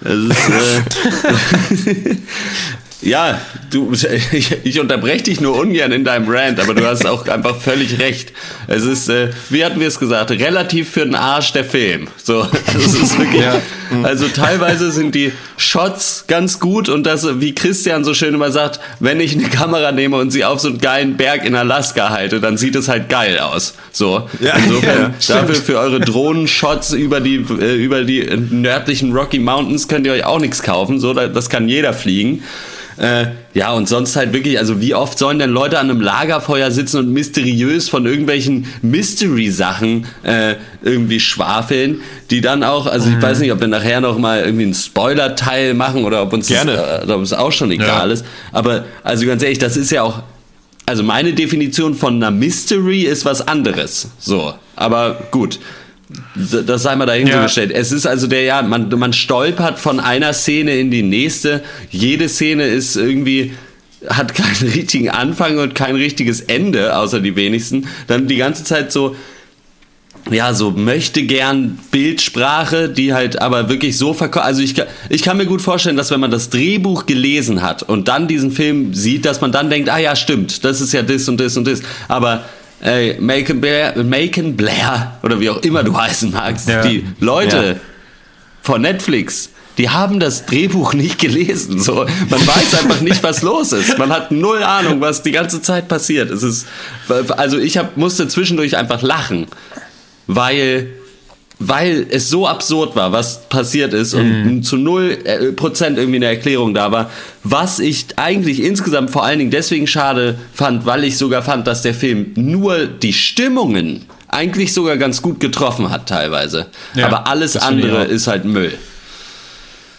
Das ist, äh, Ja, du, ich, ich unterbreche dich nur ungern in deinem Rant, aber du hast auch einfach völlig recht. Es ist, äh, wie hatten wir es gesagt, relativ für den Arsch der Film. So, das ist wirklich, ja. also teilweise sind die Shots ganz gut und das, wie Christian so schön immer sagt, wenn ich eine Kamera nehme und sie auf so einen geilen Berg in Alaska halte, dann sieht es halt geil aus. So, ja, insofern ja, dafür für eure Drohnenshots über die äh, über die nördlichen Rocky Mountains könnt ihr euch auch nichts kaufen. So, das kann jeder fliegen. Äh, ja, und sonst halt wirklich, also wie oft sollen denn Leute an einem Lagerfeuer sitzen und mysteriös von irgendwelchen Mystery-Sachen äh, irgendwie schwafeln, die dann auch, also ich mhm. weiß nicht, ob wir nachher noch mal irgendwie einen Spoiler-Teil machen oder ob uns Gerne. Das, äh, ob es auch schon egal ja. ist. Aber also ganz ehrlich, das ist ja auch, also meine Definition von einer Mystery ist was anderes. So, aber gut das sei mal dahingestellt. Ja. Es ist also der, ja, man, man stolpert von einer Szene in die nächste. Jede Szene ist irgendwie, hat keinen richtigen Anfang und kein richtiges Ende, außer die wenigsten. Dann die ganze Zeit so, ja, so möchte gern Bildsprache, die halt aber wirklich so verkauft. Also ich, ich kann mir gut vorstellen, dass wenn man das Drehbuch gelesen hat und dann diesen Film sieht, dass man dann denkt, ah ja, stimmt, das ist ja das und das und das. Aber ey, Macon Blair, Macon Blair oder wie auch immer du heißen magst, ja. die Leute ja. von Netflix, die haben das Drehbuch nicht gelesen. So, man weiß einfach nicht, was los ist. Man hat null Ahnung, was die ganze Zeit passiert. Es ist, also ich hab, musste zwischendurch einfach lachen, weil weil es so absurd war, was passiert ist und mhm. zu null äh, Prozent irgendwie eine Erklärung da war, was ich eigentlich insgesamt vor allen Dingen deswegen schade fand, weil ich sogar fand, dass der Film nur die Stimmungen eigentlich sogar ganz gut getroffen hat teilweise. Ja, Aber alles andere ist halt Müll.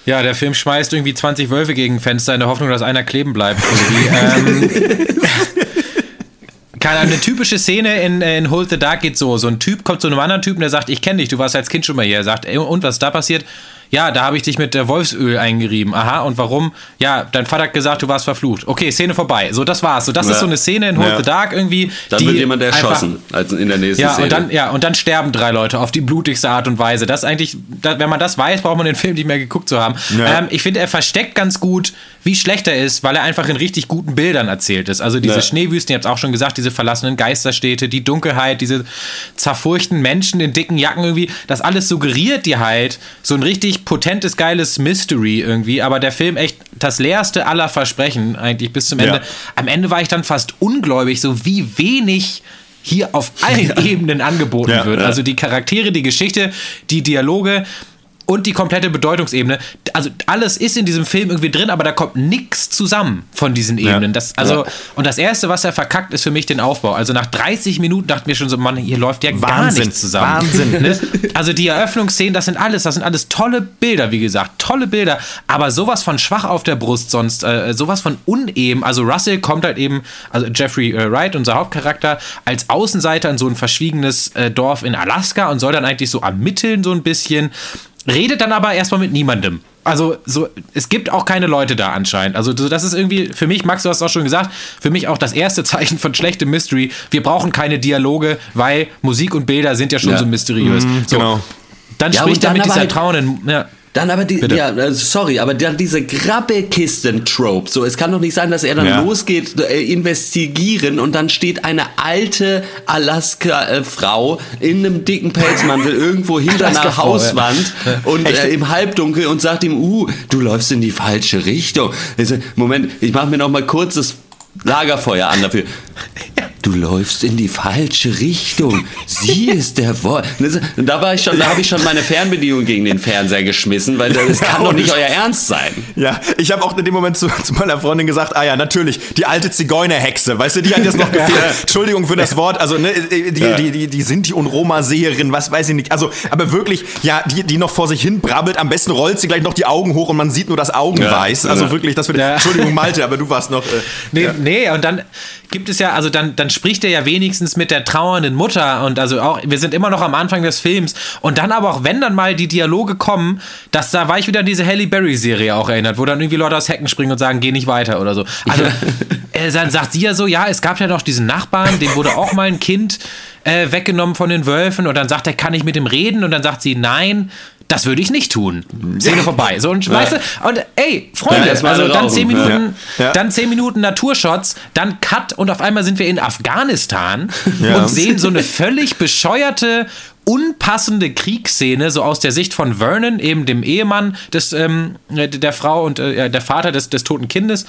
Ja, der Film schmeißt irgendwie 20 Wölfe gegen Fenster in der Hoffnung, dass einer kleben bleibt. ähm, keine eine typische Szene in, in Hold the Dark geht so: So ein Typ kommt zu einem anderen Typen, der sagt, ich kenne dich, du warst als Kind schon mal hier. Er sagt, und was ist da passiert? Ja, da habe ich dich mit äh, Wolfsöl eingerieben. Aha, und warum? Ja, dein Vater hat gesagt, du warst verflucht. Okay, Szene vorbei. So, das war's. So, das ja. ist so eine Szene in Hold ja. the Dark irgendwie. Dann wird jemand erschossen, als in der nächsten ja, Szene. Und dann, ja, und dann sterben drei Leute auf die blutigste Art und Weise. Das eigentlich, das, wenn man das weiß, braucht man den Film nicht mehr geguckt zu haben. Ja. Ähm, ich finde, er versteckt ganz gut, wie schlecht er ist, weil er einfach in richtig guten Bildern erzählt ist. Also diese Schneewüsten, ihr habt es auch schon gesagt, diese verlassenen Geisterstädte, die Dunkelheit, diese zerfurchten Menschen in dicken Jacken irgendwie, das alles suggeriert dir halt so ein richtig potentes, geiles geiles Mystery irgendwie, aber der Film echt das leerste aller Versprechen eigentlich bis zum Ende. Ja. Am Ende war ich dann fast ungläubig, so wie wenig hier auf allen ja. Ebenen angeboten ja, wird. Also die Charaktere, die Geschichte, die Dialoge, und die komplette Bedeutungsebene. Also alles ist in diesem Film irgendwie drin, aber da kommt nichts zusammen von diesen Ebenen. Das, also, ja. Und das Erste, was er verkackt, ist für mich den Aufbau. Also nach 30 Minuten dachten wir schon so, Mann, hier läuft ja Wahnsinn, gar nichts zusammen. Wahnsinn. Ne? Also die Eröffnungsszenen, das sind alles, das sind alles tolle Bilder, wie gesagt, tolle Bilder, aber sowas von schwach auf der Brust sonst, äh, sowas von uneben. Also Russell kommt halt eben, also Jeffrey äh, Wright, unser Hauptcharakter, als Außenseiter in so ein verschwiegenes äh, Dorf in Alaska und soll dann eigentlich so ermitteln so ein bisschen redet dann aber erstmal mit niemandem. Also so, es gibt auch keine Leute da anscheinend. Also das ist irgendwie für mich, Max, du hast auch schon gesagt, für mich auch das erste Zeichen von schlechtem Mystery. Wir brauchen keine Dialoge, weil Musik und Bilder sind ja schon ja. so mysteriös. Mhm, so. Genau. Dann ja, spricht er mit dieser halt trauenden. Ja. Dann aber die, Bitte. ja, äh, sorry, aber dann diese Grabbelkisten-Trope. So, es kann doch nicht sein, dass er dann ja. losgeht, äh, investigieren und dann steht eine alte Alaska-Frau in einem dicken Pelzmantel irgendwo hinter einer Hauswand ja. und äh, im Halbdunkel und sagt ihm, uh, du läufst in die falsche Richtung. Moment, ich mache mir noch mal kurz das Lagerfeuer an dafür. Du läufst in die falsche Richtung. Sie ist der Wolf. Da war ich schon, da habe ich schon meine Fernbedienung gegen den Fernseher geschmissen, weil das kann doch nicht euer Ernst sein. Ja, ich habe auch in dem Moment zu, zu, meiner Freundin gesagt, ah ja, natürlich, die alte Zigeunerhexe. Weißt du, die hat jetzt noch gefehlt. Entschuldigung für das Wort, also ne, die, die, die, die Sinti und Roma-Seherin, was weiß ich nicht. Also, aber wirklich, ja, die, die noch vor sich hin brabbelt, am besten rollt sie gleich noch die Augen hoch und man sieht nur das Augenweiß. Ja, also wirklich, das wird. Ja. Entschuldigung, Malte, aber du warst noch. Äh, nee, ja. nee, und dann gibt es ja, also dann, dann spricht er ja wenigstens mit der trauernden Mutter und also auch, wir sind immer noch am Anfang des Films. Und dann aber auch, wenn dann mal die Dialoge kommen, dass da war ich wieder an diese Halle Berry Serie auch erinnert, wo dann irgendwie Leute aus Hecken springen und sagen, geh nicht weiter oder so. Also äh, dann sagt sie ja so, ja, es gab ja noch diesen Nachbarn, dem wurde auch mal ein Kind äh, weggenommen von den Wölfen und dann sagt er, kann ich mit dem reden? Und dann sagt sie, nein, Das würde ich nicht tun. Szene ja. vorbei. So, und, ja. weißt du, und ey, Freunde, ja, also dann zehn Minuten, dann zehn Minuten Naturshots, dann Cut und auf einmal sind wir in Afghanistan und sehen so eine völlig bescheuerte unpassende Kriegsszene, so aus der Sicht von Vernon, eben dem Ehemann des, ähm, der Frau und äh, der Vater des, des toten Kindes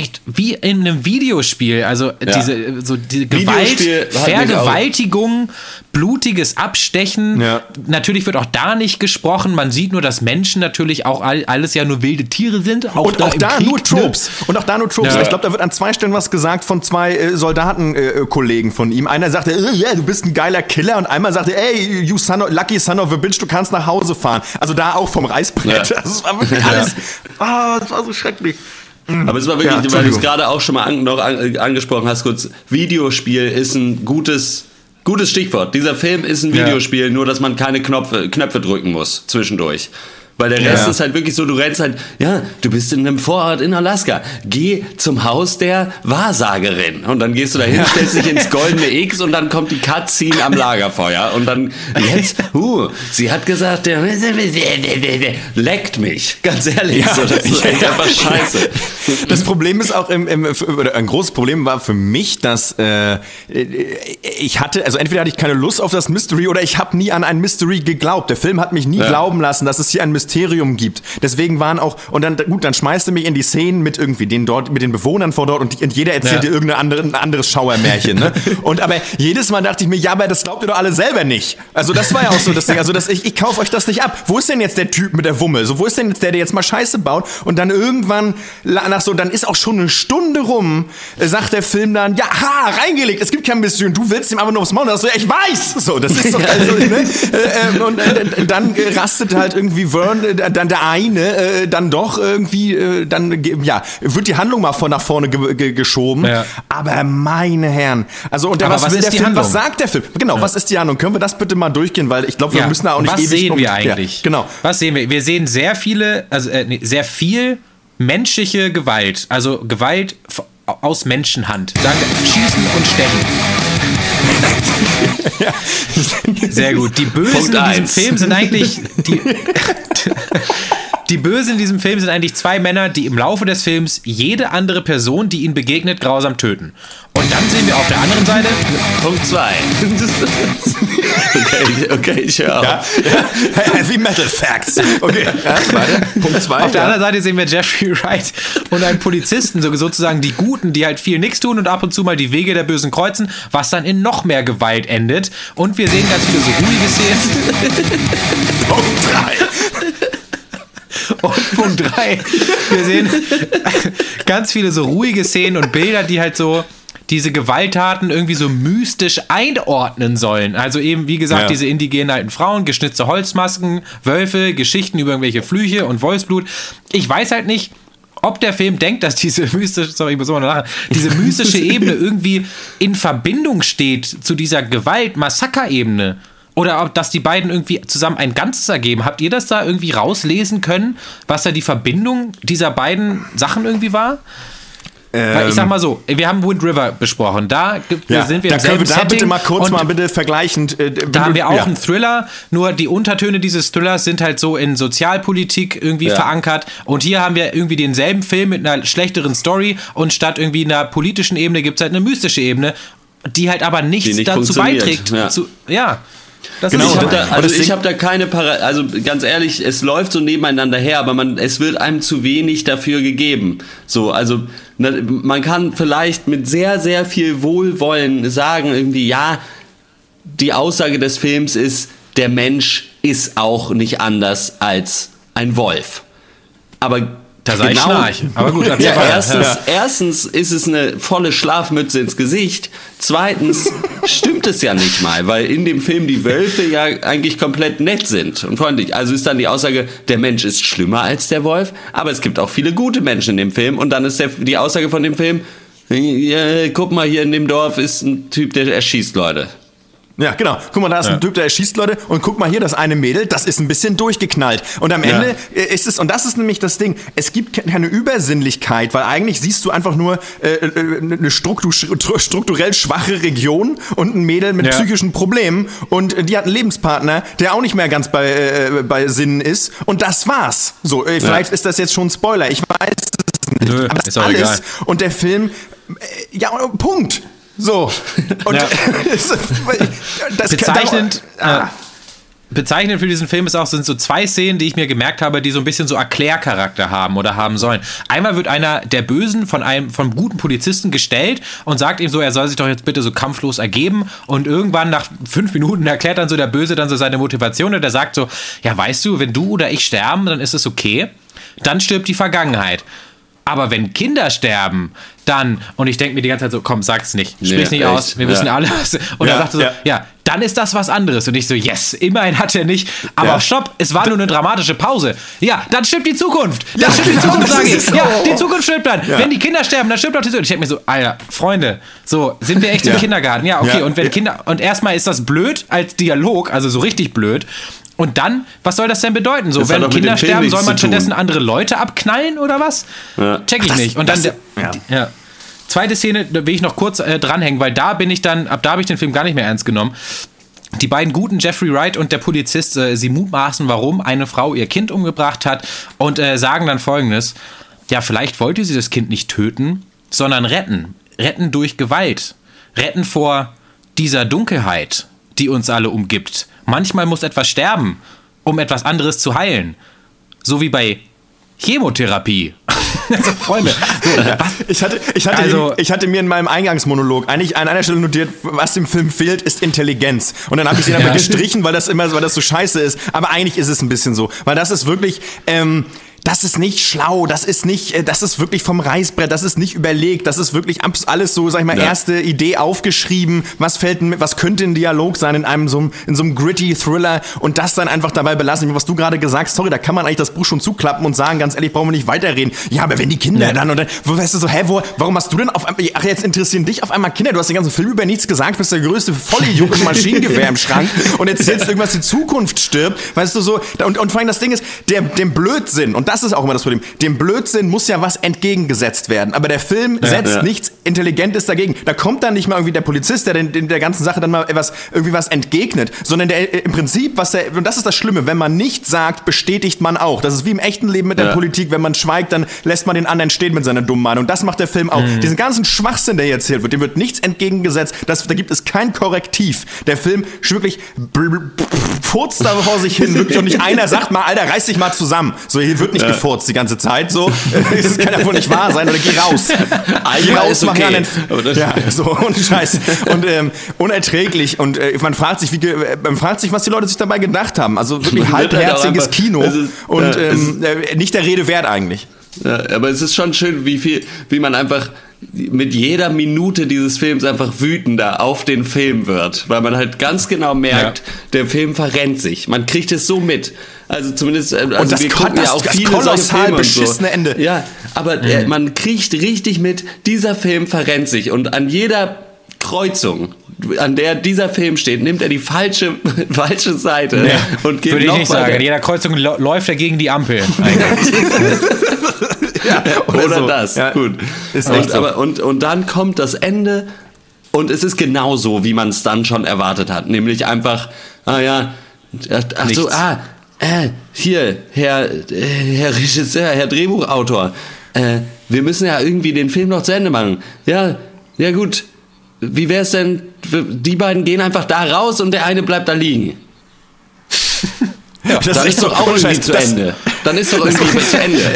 echt wie in einem Videospiel. Also ja. diese, so diese Gewalt, Vergewaltigung, blutiges Abstechen. Ja. Natürlich wird auch da nicht gesprochen. Man sieht nur, dass Menschen natürlich auch all, alles ja nur wilde Tiere sind. Auch und da auch da Krieg, nur? Tropes. Ne? Und auch da nur Tropes. Ja. Ich glaube, da wird an zwei Stellen was gesagt von zwei äh, Soldatenkollegen äh, von ihm. Einer sagte, äh, yeah, du bist ein geiler Killer. Und einmal sagte, ey, you son of, lucky son of a bitch, du kannst nach Hause fahren. Also da auch vom Reißbrett. Ja. Das war wirklich alles. Oh, das war so schrecklich. Mhm. Aber es war wirklich, ja, weil du es gerade auch schon mal an, noch an, angesprochen hast, kurz, Videospiel ist ein gutes, gutes Stichwort. Dieser Film ist ein Videospiel, ja. nur dass man keine Knopfe, Knöpfe drücken muss zwischendurch. Weil der Rest ja. ist halt wirklich so, du rennst halt, ja, du bist in einem Vorort in Alaska. Geh zum Haus der Wahrsagerin. Und dann gehst du dahin, ja. stellst dich ins goldene X und dann kommt die Cutscene am Lagerfeuer. Und dann, jetzt, uh, sie hat gesagt, der leckt mich. Ganz ehrlich, ja. so, das ist einfach scheiße. Das Problem ist auch, im, im, oder ein großes Problem war für mich, dass äh, ich hatte, also entweder hatte ich keine Lust auf das Mystery oder ich habe nie an ein Mystery geglaubt. Der Film hat mich nie glauben lassen, dass es hier ein Mystery Mysterium gibt. Deswegen waren auch, und dann, gut, dann schmeißt du mich in die Szenen mit irgendwie den dort, mit den Bewohnern vor dort und, und jeder erzählt ja. dir irgendein andere, anderes Schauermärchen, ne? und aber jedes Mal dachte ich mir, ja, aber das glaubt ihr doch alle selber nicht. Also das war ja auch so das Ding. Also das, ich, ich kaufe euch das nicht ab. Wo ist denn jetzt der Typ mit der Wumme? So, wo ist denn jetzt der, der jetzt mal Scheiße baut und dann irgendwann nach so, dann ist auch schon eine Stunde rum, sagt der Film dann, ja, ha, reingelegt, es gibt kein Mystery du willst ihm einfach nur aufs Maul. Und so, ja, ich weiß! So, das ist doch, also, ne? Äh, äh, und äh, dann rastet halt irgendwie Vern äh, dann der eine äh, dann doch irgendwie, äh, dann ja, wird die Handlung mal von nach vorne ge ge geschoben. Ja. Aber meine Herren, also und der, was, was will der Film, Handlung? was sagt der Film? Genau, ja. was ist die Handlung? Können wir das bitte mal durchgehen, weil ich glaube, wir ja. müssen da auch nicht was ewig sehen wir eigentlich? Genau. Was sehen wir? Wir sehen sehr viele, also äh, nee, sehr viel menschliche Gewalt, also Gewalt aus Menschenhand. Sagen schießen und stechen. Sehr gut. Die Bösen in diesem Film sind eigentlich die, die Bösen in diesem Film sind eigentlich zwei Männer, die im Laufe des Films jede andere Person, die ihnen begegnet, grausam töten. Und dann sehen wir auf der anderen Seite. Punkt 2. okay, okay, ich höre ja, ja. Heavy Metal Facts. Okay, ja, weiter. Punkt 2. Auf der anderen Seite sehen wir Jeffrey Wright und einen Polizisten, sozusagen die Guten, die halt viel nichts tun und ab und zu mal die Wege der Bösen kreuzen, was dann in noch mehr Gewalt endet. Und wir sehen ganz viele so ruhige Szenen. Punkt 3. Und Punkt 3, wir sehen ganz viele so ruhige Szenen und Bilder, die halt so diese Gewalttaten irgendwie so mystisch einordnen sollen. Also eben, wie gesagt, ja. diese indigenen alten Frauen, geschnitzte Holzmasken, Wölfe, Geschichten über irgendwelche Flüche und Wolfsblut. Ich weiß halt nicht, ob der Film denkt, dass diese mystische, sorry, ich muss immer lachen, diese mystische Ebene irgendwie in Verbindung steht zu dieser Gewalt-Massaker-Ebene. Oder ob das die beiden irgendwie zusammen ein Ganzes ergeben. Habt ihr das da irgendwie rauslesen können, was da die Verbindung dieser beiden Sachen irgendwie war? Weil ich sag mal so, wir haben Wind River besprochen. Da ja, sind wir da im selben wir da bitte mal kurz mal bitte vergleichend. Äh, da haben wir auch ja. einen Thriller, nur die Untertöne dieses Thrillers sind halt so in Sozialpolitik irgendwie ja. verankert. Und hier haben wir irgendwie denselben Film mit einer schlechteren Story und statt irgendwie einer politischen Ebene gibt es halt eine mystische Ebene, die halt aber nichts nicht dazu beiträgt. Ja. Zu, ja. Das genau, ist da, also ich habe da keine Para also ganz ehrlich, es läuft so nebeneinander her, aber man, es wird einem zu wenig dafür gegeben. So, also man kann vielleicht mit sehr, sehr viel Wohlwollen sagen, irgendwie, ja, die Aussage des Films ist, der Mensch ist auch nicht anders als ein Wolf. Aber da sei genau. Schnarch. Aber gut, ja, erstens, ja. erstens ist es eine volle Schlafmütze ins Gesicht. Zweitens stimmt es ja nicht mal, weil in dem Film die Wölfe ja eigentlich komplett nett sind und freundlich. Also ist dann die Aussage, der Mensch ist schlimmer als der Wolf, aber es gibt auch viele gute Menschen in dem Film. Und dann ist der, die Aussage von dem Film, ja, guck mal, hier in dem Dorf ist ein Typ, der erschießt Leute. Ja, genau. Guck mal, da ist ja. ein Typ, der erschießt Leute und guck mal hier, das eine Mädel, das ist ein bisschen durchgeknallt. Und am Ende ja. ist es, und das ist nämlich das Ding, es gibt keine Übersinnlichkeit, weil eigentlich siehst du einfach nur äh, äh eine struktur, strukturell schwache Region und ein Mädel mit ja. psychischen Problemen und die hat einen Lebenspartner, der auch nicht mehr ganz bei, äh, bei Sinnen ist. Und das war's. So, äh, vielleicht ist das jetzt schon ein Spoiler. Ich weiß es nicht. Nö, aber ist alles. Egal. Und der Film, äh, ja, Punkt. So. Und ja. das bezeichnend. Kann, ah. Bezeichnend für diesen Film ist auch, sind so zwei Szenen, die ich mir gemerkt habe, die so ein bisschen so Erklärcharakter haben oder haben sollen. Einmal wird einer der Bösen von einem vom guten Polizisten gestellt und sagt ihm so, er soll sich doch jetzt bitte so kampflos ergeben. Und irgendwann nach fünf Minuten erklärt dann so der Böse dann so seine Motivation und der sagt so, ja, weißt du, wenn du oder ich sterben, dann ist es okay. Dann stirbt die Vergangenheit. Aber wenn Kinder sterben, dann, und ich denke mir die ganze Zeit so, komm, sag's nicht, sprich nee, nicht echt? aus, wir wissen ja. alles. Und ja, er sagte so, ja. ja. dann ist das was anderes. Und ich so, yes, immerhin hat er nicht. Aber stopp, es war nur eine dramatische Pause. Ja, dann stimmt die Zukunft. Dann stimmt die Zukunft, sage ich. So. Ja, die Zukunft stimmt dann. Wenn die Kinder sterben, dann stimmt auch die Zukunft. Ich denke mir so, Alter, Freunde, so, sind wir echt im Kindergarten? Ja, okay. Und wenn Kinder, und erstmal ist das blöd als Dialog, also so richtig blöd. Und dann, was soll das denn bedeuten? So, das wenn Kinder sterben, soll man stattdessen andere Leute abknallen oder was? Ja. Check ich Ach, nicht. Und dann, das, ja. ja. Zweite Szene, da will ich noch kurz äh, dranhängen, weil da bin ich dann, ab da habe ich den Film gar nicht mehr ernst genommen. Die beiden guten Jeffrey Wright und der Polizist, äh, sie mutmaßen, warum eine Frau ihr Kind umgebracht hat und äh, sagen dann folgendes: Ja, vielleicht wollte sie das Kind nicht töten, sondern retten. Retten durch Gewalt. Retten vor dieser Dunkelheit, die uns alle umgibt. Manchmal muss etwas sterben, um etwas anderes zu heilen. So wie bei Chemotherapie. also, Freunde, so? Ich, hatte, ich, hatte also, ich hatte mir in meinem Eingangsmonolog eigentlich an einer Stelle notiert, was dem Film fehlt, ist Intelligenz. Und dann habe ich sie einfach ja. gestrichen, weil das immer weil das so scheiße ist. Aber eigentlich ist es ein bisschen so. Weil das ist wirklich. Ähm, das ist nicht schlau, das ist nicht, äh, das ist wirklich vom Reißbrett, das ist nicht überlegt, das ist wirklich alles so, sag ich mal, ja. erste Idee aufgeschrieben, was fällt was könnte ein Dialog sein in einem so, in so einem gritty Thriller und das dann einfach dabei belassen, was du gerade gesagt hast, sorry, da kann man eigentlich das Buch schon zuklappen und sagen, ganz ehrlich, brauchen wir nicht weiterreden. Ja, aber wenn die Kinder ja. dann und dann, weißt du so, hä, wo, warum hast du denn auf einmal, ach, jetzt interessieren dich auf einmal Kinder, du hast den ganzen Film über nichts gesagt, bist der größte Vollidiot mit Maschinengewehr im Schrank und erzählst irgendwas, die Zukunft stirbt, weißt du so, und, und vor allem das Ding ist, der, dem Blödsinn, und das ist auch immer das Problem. Dem Blödsinn muss ja was entgegengesetzt werden. Aber der Film ja, setzt ja. nichts Intelligentes dagegen. Da kommt dann nicht mal irgendwie der Polizist, der den, der ganzen Sache dann mal etwas, irgendwie was entgegnet, sondern der äh, im Prinzip, was der, und das ist das Schlimme, wenn man nichts sagt, bestätigt man auch. Das ist wie im echten Leben mit der ja. Politik. Wenn man schweigt, dann lässt man den anderen stehen mit seiner dummen Meinung. Das macht der Film auch. Mhm. Diesen ganzen Schwachsinn, der hier erzählt wird, dem wird nichts entgegengesetzt. Das, da gibt es kein Korrektiv. Der Film wirklich furzt da vor sich hin, wirklich und nicht einer sagt mal, Alter, reiß dich mal zusammen. So, hier wird nicht ja. gefurzt die ganze Zeit so. das kann ja wohl nicht wahr sein oder geh raus. Geh raus, mach okay. einen, Ja, so, und Scheiß. Und ähm, unerträglich. Und äh, man fragt sich, wie, äh, man fragt sich, was die Leute sich dabei gedacht haben. Also wirklich halbherziges einfach, Kino ist, und ähm, äh, nicht der Rede wert eigentlich. Ja, aber es ist schon schön, wie viel, wie man einfach mit jeder Minute dieses Films einfach wütender auf den Film wird, weil man halt ganz genau merkt, ja. der Film verrennt sich. Man kriegt es so mit. Also zumindest, äh, also wir gucken ja auch viele solche Filme beschissene so. Ende. Ja, aber mhm. äh, man kriegt richtig mit, dieser Film verrennt sich und an jeder Kreuzung, an der dieser Film steht, nimmt er die falsche, falsche Seite ja, und geht Würde ich nicht sagen. An jeder Kreuzung läuft er gegen die Ampel. ja, oder, oder so. das. Ja, Gut. Ist und, so. aber, und, und dann kommt das Ende und es ist genauso, wie man es dann schon erwartet hat. Nämlich einfach, ah ja, ach Nichts. so, ah, äh, hier, Herr, äh, Herr Regisseur, Herr Drehbuchautor, äh, wir müssen ja irgendwie den Film noch zu Ende machen. Ja, ja gut. Wie wäre es denn, die beiden gehen einfach da raus und der eine bleibt da liegen. Ja, das ist, doch auch irgendwie zu Ende. Dann ist doch irgendwie zu Ende.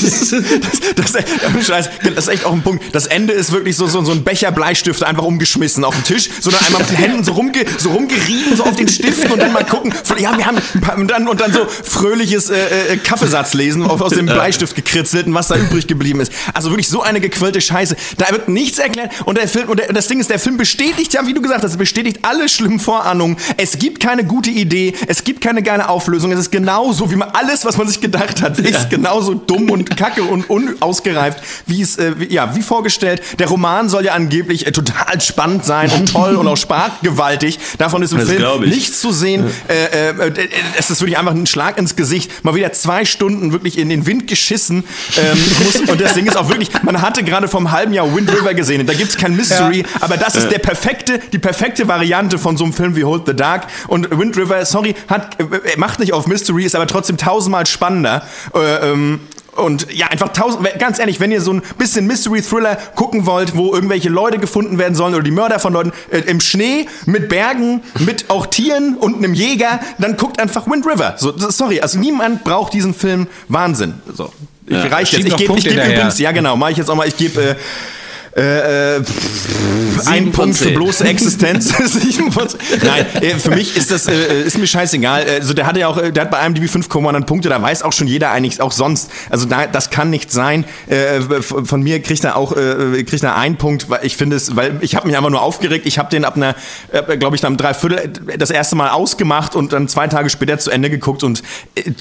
das, das, das, das, ist echt auch ein Punkt. Das Ende ist wirklich so, so, so ein Becher Bleistift einfach umgeschmissen auf den Tisch, sondern einmal mit den Händen so, rumge, so rumgerieben, so auf den Stiften und dann mal gucken. Ja, wir haben paar, und, dann, und dann so fröhliches äh, äh, Kaffeesatz lesen, aus dem Bleistift gekritzelt und was da übrig geblieben ist. Also wirklich so eine gequirlte Scheiße. Da wird nichts erklärt und der Film, und der, das Ding ist, der Film bestätigt ja, wie du gesagt hast, bestätigt alle schlimmen Vorahnungen. Es gibt keine gute Idee, es gibt keine geile Auflösung. Es ist genauso, wie man alles, was man sich gedacht hat, ist ja. genauso dumm und kacke und unausgereift, wie es, äh, wie, ja, wie vorgestellt. Der Roman soll ja angeblich äh, total spannend sein und toll und auch sprachgewaltig. Davon ist im das Film nichts zu sehen. Äh, äh, äh, es ist wirklich einfach ein Schlag ins Gesicht. Mal wieder zwei Stunden wirklich in den Wind geschissen. Ähm, muss, und das Ding ist auch wirklich, man hatte gerade vom halben Jahr Wind River gesehen. Da gibt es kein Mystery, ja. aber das ist der perfekte, die perfekte Variante von so einem Film wie Hold the Dark. Und Wind River, sorry, hat, äh, macht nicht auf Mystery, ist aber trotzdem tausendmal spannender. Äh, ähm, und ja, einfach tausend, ganz ehrlich, wenn ihr so ein bisschen Mystery-Thriller gucken wollt, wo irgendwelche Leute gefunden werden sollen oder die Mörder von Leuten äh, im Schnee, mit Bergen, mit auch Tieren und einem Jäger, dann guckt einfach Wind River. So, sorry, also niemand braucht diesen Film Wahnsinn. So. Ich ja, reicht jetzt. Ich gebe geb übrigens, ja genau, mache ich jetzt auch mal, ich gebe äh, äh, äh ein Punkt für bloße Existenz. Nein, äh, für mich ist das äh, ist mir scheißegal. Also der hatte ja auch, der hat bei einem DB 5,9 Punkte, da weiß auch schon jeder eigentlich auch sonst. Also da, das kann nicht sein. Äh, von mir kriegt er auch äh, kriegt er einen Punkt, weil ich finde es, weil ich habe mich einfach nur aufgeregt. Ich habe den ab einer, glaube ich, dann Dreiviertel das erste Mal ausgemacht und dann zwei Tage später zu Ende geguckt und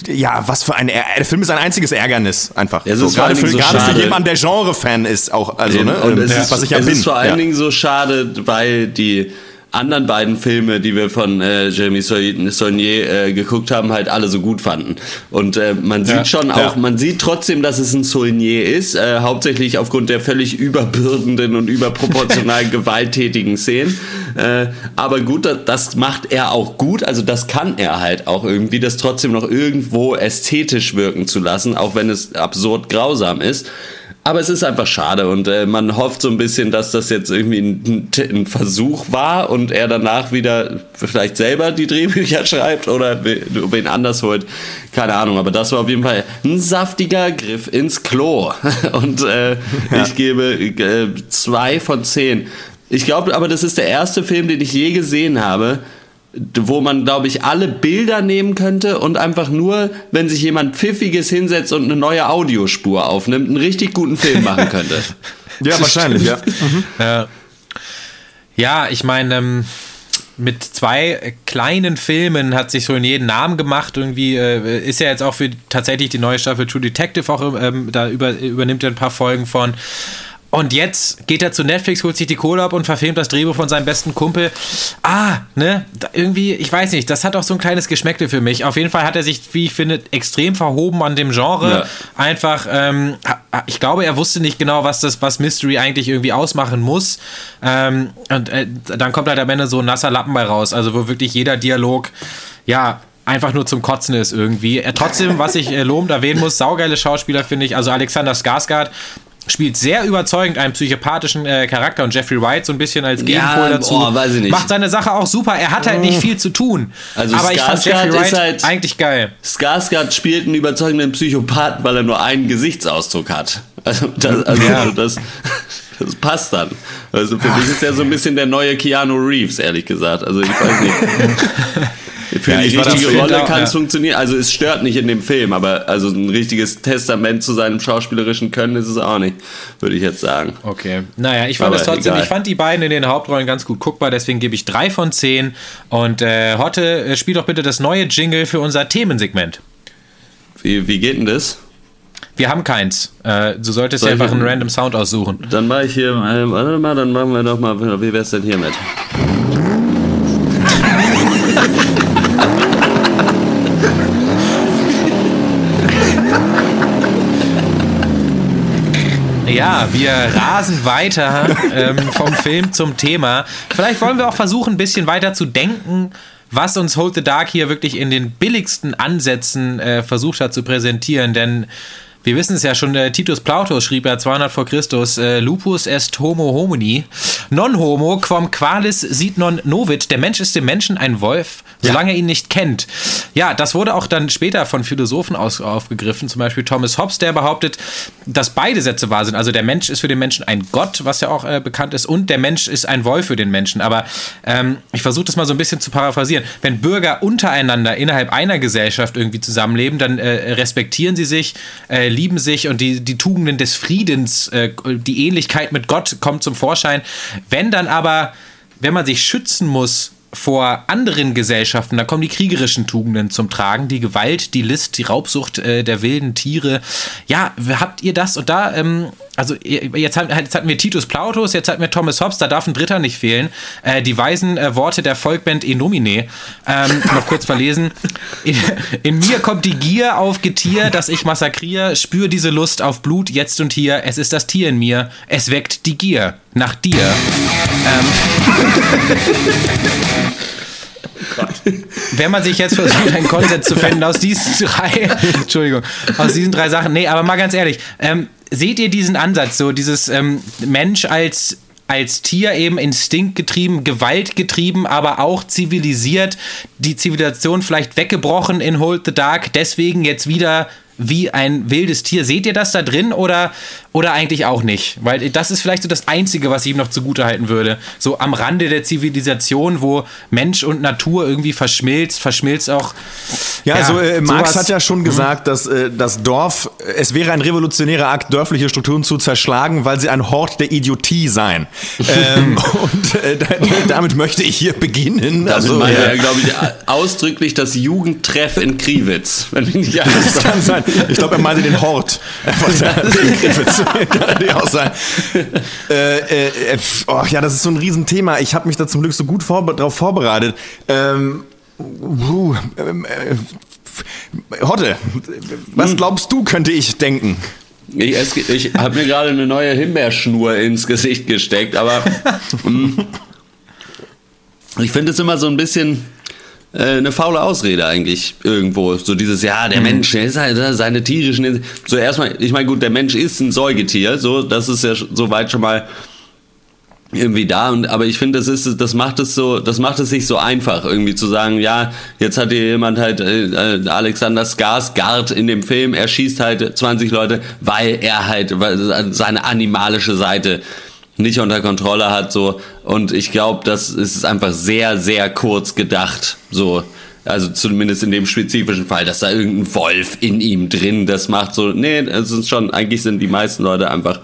ja, was für ein der Film ist ein einziges Ärgernis einfach. Ja, so, gerade für, so gerade für jemanden, der Genre-Fan ist auch. Also ne es, ja, ist, was ich ja es bin. ist vor allen ja. Dingen so schade, weil die anderen beiden Filme, die wir von äh, Jeremy Saulnier äh, geguckt haben, halt alle so gut fanden. Und äh, man sieht ja, schon auch, ja. man sieht trotzdem, dass es ein Saulnier ist, äh, hauptsächlich aufgrund der völlig überbürdenden und überproportional gewalttätigen Szenen. Äh, aber gut, das, das macht er auch gut, also das kann er halt auch irgendwie, das trotzdem noch irgendwo ästhetisch wirken zu lassen, auch wenn es absurd grausam ist. Aber es ist einfach schade und äh, man hofft so ein bisschen, dass das jetzt irgendwie ein, ein, Versuch war und er danach wieder vielleicht selber die Drehbücher schreibt oder wen anders holt. Keine Ahnung, aber das war auf jeden Fall ein saftiger Griff ins Klo. Und äh, ja. ich gebe äh, zwei von zehn. Ich glaube aber, das ist der erste Film, den ich je gesehen habe, wo man, glaube ich, alle Bilder nehmen könnte und einfach nur, wenn sich jemand Pfiffiges hinsetzt und eine neue Audiospur aufnimmt, einen richtig guten Film machen könnte. ja, wahrscheinlich, ja. Mhm. ja. Ja, ich meine, ähm, mit zwei kleinen Filmen hat sich so in jeden Namen gemacht. Irgendwie äh, ist ja jetzt auch für tatsächlich die neue Staffel True Detective auch, ähm, da über, übernimmt er ein paar Folgen von. Und jetzt geht er zu Netflix, holt sich die Kohle ab und verfilmt das Drehbuch von seinem besten Kumpel. Ah, ne? Irgendwie, ich weiß nicht, das hat auch so ein kleines Geschmäckle für mich. Auf jeden Fall hat er sich, wie ich finde, extrem verhoben an dem Genre. Ja. Einfach, ähm, ich glaube, er wusste nicht genau, was das, was Mystery eigentlich irgendwie ausmachen muss. Ähm, und äh, dann kommt halt am Ende so ein nasser Lappen bei raus. Also, wo wirklich jeder Dialog, ja, einfach nur zum Kotzen ist irgendwie. Er, trotzdem, was ich äh, lobend erwähnen muss, saugeile Schauspieler finde ich. Also Alexander Skarsgård spielt sehr überzeugend einen psychopathischen äh, Charakter und Jeffrey Wright so ein bisschen als Gegenpol ja, dazu. Oh, weiß ich nicht. Macht seine Sache auch super. Er hat halt nicht oh. viel zu tun. Also aber Skarsgård ich fand Jeffrey Wright halt, eigentlich geil. Skarsgård spielt einen überzeugenden Psychopathen, weil er nur einen Gesichtsausdruck hat. Also das, also ja. das, das passt dann. Also für Ach. mich ist er so ein bisschen der neue Keanu Reeves, ehrlich gesagt. Also ich weiß nicht. Für ja, die richtige Rolle kann es ja. funktionieren. Also es stört nicht in dem Film, aber also ein richtiges Testament zu seinem schauspielerischen Können ist es auch nicht, würde ich jetzt sagen. Okay. Naja, ich fand aber es trotzdem, egal. ich fand die beiden in den Hauptrollen ganz gut guckbar, deswegen gebe ich drei von zehn. Und äh, Hotte, äh, spiel doch bitte das neue Jingle für unser Themensegment. Wie, wie geht denn das? Wir haben keins. Äh, du solltest dir einfach einen random Sound aussuchen. Dann mache ich hier, äh, warte mal, dann machen wir doch mal, wie wär's denn hiermit? Ja, wir rasen weiter ähm, vom Film zum Thema. Vielleicht wollen wir auch versuchen, ein bisschen weiter zu denken, was uns Hold the Dark hier wirklich in den billigsten Ansätzen äh, versucht hat zu präsentieren. Denn wir wissen es ja schon, äh, Titus Plautus schrieb ja 200 vor Christus, äh, Lupus est homo homini, non homo quam qualis sit non novit, der Mensch ist dem Menschen ein Wolf, solange ja. er ihn nicht kennt. Ja, das wurde auch dann später von Philosophen aus, aufgegriffen, zum Beispiel Thomas Hobbes, der behauptet, dass beide Sätze wahr sind. Also der Mensch ist für den Menschen ein Gott, was ja auch äh, bekannt ist, und der Mensch ist ein Wolf für den Menschen. Aber ähm, ich versuche das mal so ein bisschen zu paraphrasieren. Wenn Bürger untereinander innerhalb einer Gesellschaft irgendwie zusammenleben, dann äh, respektieren sie sich, äh, lieben sich und die, die Tugenden des Friedens, äh, die Ähnlichkeit mit Gott kommt zum Vorschein. Wenn dann aber, wenn man sich schützen muss, vor anderen Gesellschaften, da kommen die kriegerischen Tugenden zum Tragen, die Gewalt, die List, die Raubsucht äh, der wilden Tiere. Ja, habt ihr das? Und da, ähm, also jetzt, haben, jetzt hatten wir Titus Plautus, jetzt hatten wir Thomas Hobbes, da darf ein Dritter nicht fehlen. Äh, die weisen äh, Worte der Volkband Enomine, ähm, noch kurz verlesen. In, in, mir kommt die Gier auf Getier, das ich massakriere, spür diese Lust auf Blut jetzt und hier. Es ist das Tier in mir, es weckt die Gier nach dir. Ähm, wenn man sich jetzt versucht, einen Konsens zu finden aus diesen drei, Entschuldigung, aus diesen drei Sachen, nee, aber mal ganz ehrlich, ähm, seht ihr diesen Ansatz, so dieses ähm, Mensch als als Tier eben instinktgetrieben, gewaltgetrieben, aber auch zivilisiert, die Zivilisation vielleicht weggebrochen in Hold the Dark, deswegen jetzt wieder wie ein wildes Tier. Seht ihr das da drin oder, oder eigentlich auch nicht? Weil das ist vielleicht so das Einzige, was ich ihm noch zugute halten würde. So am Rande der Zivilisation, wo Mensch und Natur irgendwie verschmilzt, verschmilzt auch. Ja, ja also äh, Marx hat ja schon mhm. gesagt, dass äh, das Dorf, es wäre ein revolutionärer Akt, dörfliche Strukturen zu zerschlagen, weil sie ein Hort der Idiotie seien. ähm, und äh, damit möchte ich hier beginnen. Damit also, meine er, glaube ich, ausdrücklich das Jugendtreff in Kriwitz. Wenn ich nicht alles das kann sein. Ich glaube, er meinte den Hort. Kann die auch sein. Äh, äh, oh, ja, das ist so ein Riesenthema. Ich habe mich da zum Glück so gut vorbe darauf vorbereitet. Ähm, uh, äh, Hotte, was hm. glaubst du, könnte ich denken? Ich, ich habe mir gerade eine neue Himbeerschnur ins Gesicht gesteckt, aber hm, ich finde es immer so ein bisschen äh, eine faule Ausrede eigentlich irgendwo. So dieses, ja, der mhm. Mensch, der ist halt äh, seine tierischen. So erstmal, ich meine, gut, der Mensch ist ein Säugetier, so, das ist ja soweit schon mal irgendwie da und aber ich finde das ist das macht es so das macht es sich so einfach irgendwie zu sagen ja jetzt hat hier jemand halt äh, äh Alexander Skarsgård in dem Film er schießt halt 20 Leute weil er halt seine animalische Seite nicht unter Kontrolle hat, so. Und ich glaube, das ist einfach sehr, sehr kurz gedacht, so. Also zumindest in dem spezifischen Fall, dass da irgendein Wolf in ihm drin das macht, so. Nee, es ist schon, eigentlich sind die meisten Leute einfach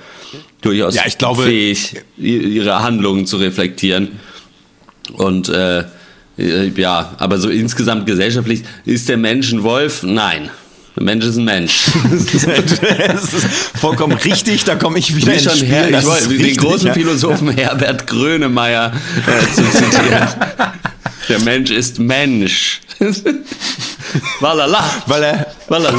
durchaus ja, ich glaube, fähig, ihre Handlungen zu reflektieren. Und, äh, ja, aber so insgesamt gesellschaftlich ist der Mensch ein Wolf? Nein. Der Mensch ist ein Mensch. das ist vollkommen richtig, da komme ich wieder ins Spiel. Her, ich wollte den großen ja. Philosophen Herbert Grönemeyer äh, zu zitieren. Der Mensch ist Mensch. Walala. Weil er, weil er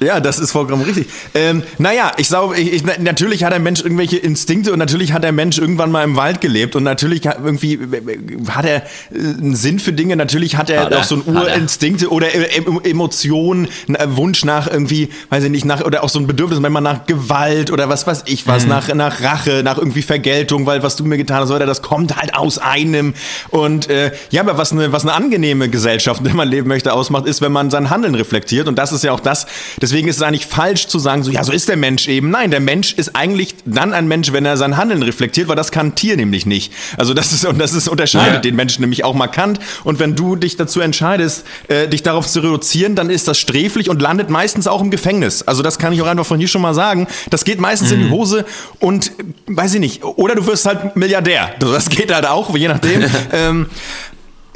ja, das ist vollkommen richtig. Ähm, naja, ich glaube, ich, ich, natürlich hat der Mensch irgendwelche Instinkte und natürlich hat der Mensch irgendwann mal im Wald gelebt und natürlich hat, irgendwie äh, hat er äh, einen Sinn für Dinge, natürlich hat er hat auch so ein Urinstinkte oder äh, Emotionen, Wunsch nach irgendwie, weiß ich nicht, nach, oder auch so ein Bedürfnis, wenn man nach Gewalt oder was weiß ich was, mhm. nach, nach Rache, nach irgendwie Vergeltung, weil was du mir getan hast, oder das kommt halt aus einem. Und äh, ja, aber was eine, was eine angenehme Gesellschaft, in der man leben möchte, ausmacht, ist, wenn man sein Handeln reflektiert. Und das ist ja auch das, Deswegen ist es eigentlich falsch zu sagen, so, ja, so ist der Mensch eben. Nein, der Mensch ist eigentlich dann ein Mensch, wenn er sein Handeln reflektiert, weil das kann ein Tier nämlich nicht. Also das ist, und das ist, unterscheidet ja. den Menschen nämlich auch markant. Und wenn du dich dazu entscheidest, äh, dich darauf zu reduzieren, dann ist das sträflich und landet meistens auch im Gefängnis. Also das kann ich auch einfach von hier schon mal sagen. Das geht meistens mhm. in die mhm. Hose und, weiß ich nicht, oder du wirst halt Milliardär. Das geht halt auch, je nachdem. ähm,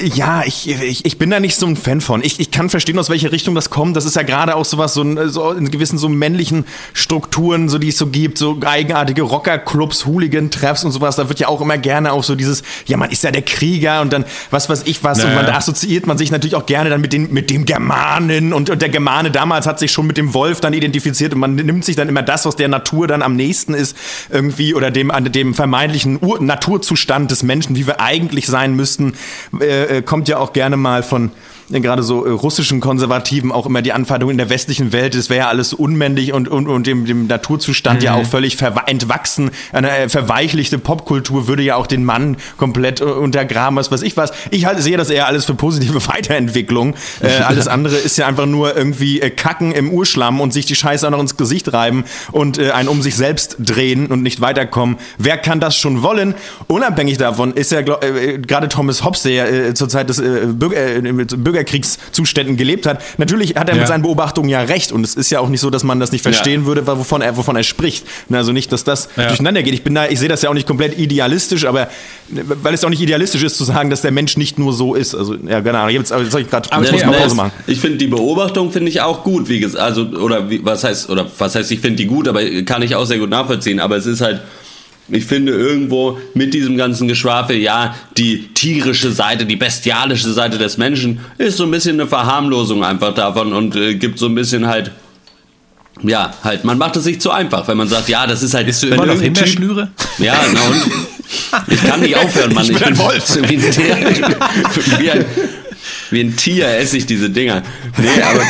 ja, ich, ich, ich bin da nicht so ein Fan von. Ich, ich kann verstehen, aus welcher Richtung das kommt. Das ist ja gerade auch sowas, so, ein, so in gewissen so männlichen Strukturen, so die es so gibt, so eigenartige Rockerclubs, Hooligan-Treffs und sowas. Da wird ja auch immer gerne auch so dieses, ja, man ist ja der Krieger und dann was weiß ich was. Naja. Und man da assoziiert man sich natürlich auch gerne dann mit, den, mit dem Germanen und, und der Germane damals hat sich schon mit dem Wolf dann identifiziert und man nimmt sich dann immer das, was der Natur dann am nächsten ist, irgendwie oder dem, an dem vermeintlichen Ur Naturzustand des Menschen, wie wir eigentlich sein müssten. Äh, äh, kommt ja auch gerne mal von gerade so äh, russischen Konservativen auch immer die Anfeindung in der westlichen Welt, es wäre ja alles unmännlich und, und, und dem, dem Naturzustand mhm. ja auch völlig entwachsen. Eine äh, verweichlichte Popkultur würde ja auch den Mann komplett äh, untergraben, was weiß ich was. Ich halt sehe das eher alles für positive Weiterentwicklung. Äh, alles andere ist ja einfach nur irgendwie äh, kacken im Urschlamm und sich die Scheiße auch noch ins Gesicht reiben und äh, ein um sich selbst drehen und nicht weiterkommen. Wer kann das schon wollen? Unabhängig davon ist ja gerade Thomas Hobbes, der zurzeit das Bürger, Bürger Bürgerkriegszuständen gelebt hat. Natürlich hat er ja. mit seinen Beobachtungen ja recht und es ist ja auch nicht so, dass man das nicht verstehen ja. würde, wovon er, wovon er spricht. Also nicht, dass das ja. durcheinander geht. Ich bin da, ich sehe das ja auch nicht komplett idealistisch, aber weil es auch nicht idealistisch ist zu sagen, dass der Mensch nicht nur so ist. Also ja, keine Ahnung. Jetzt, soll ich gerade Pause machen. Ich finde die Beobachtung finde ich auch gut, wie gesagt, also oder wie, was heißt oder was heißt, ich finde die gut, aber kann ich auch sehr gut nachvollziehen. Aber es ist halt ich finde irgendwo mit diesem ganzen Geschwafel, ja, die tierische Seite, die bestialische Seite des Menschen ist so ein bisschen eine Verharmlosung einfach davon und äh, gibt so ein bisschen halt ja, halt, man macht es sich zu einfach, wenn man sagt, ja, das ist halt. Bist du immer noch in der Schnüre? Ja, na und? Ich kann nicht aufhören, Mann. Ich, ich bin ein Wolf. Wie ein, Tier, wie, ein, wie ein Tier esse ich diese Dinger. Nee, aber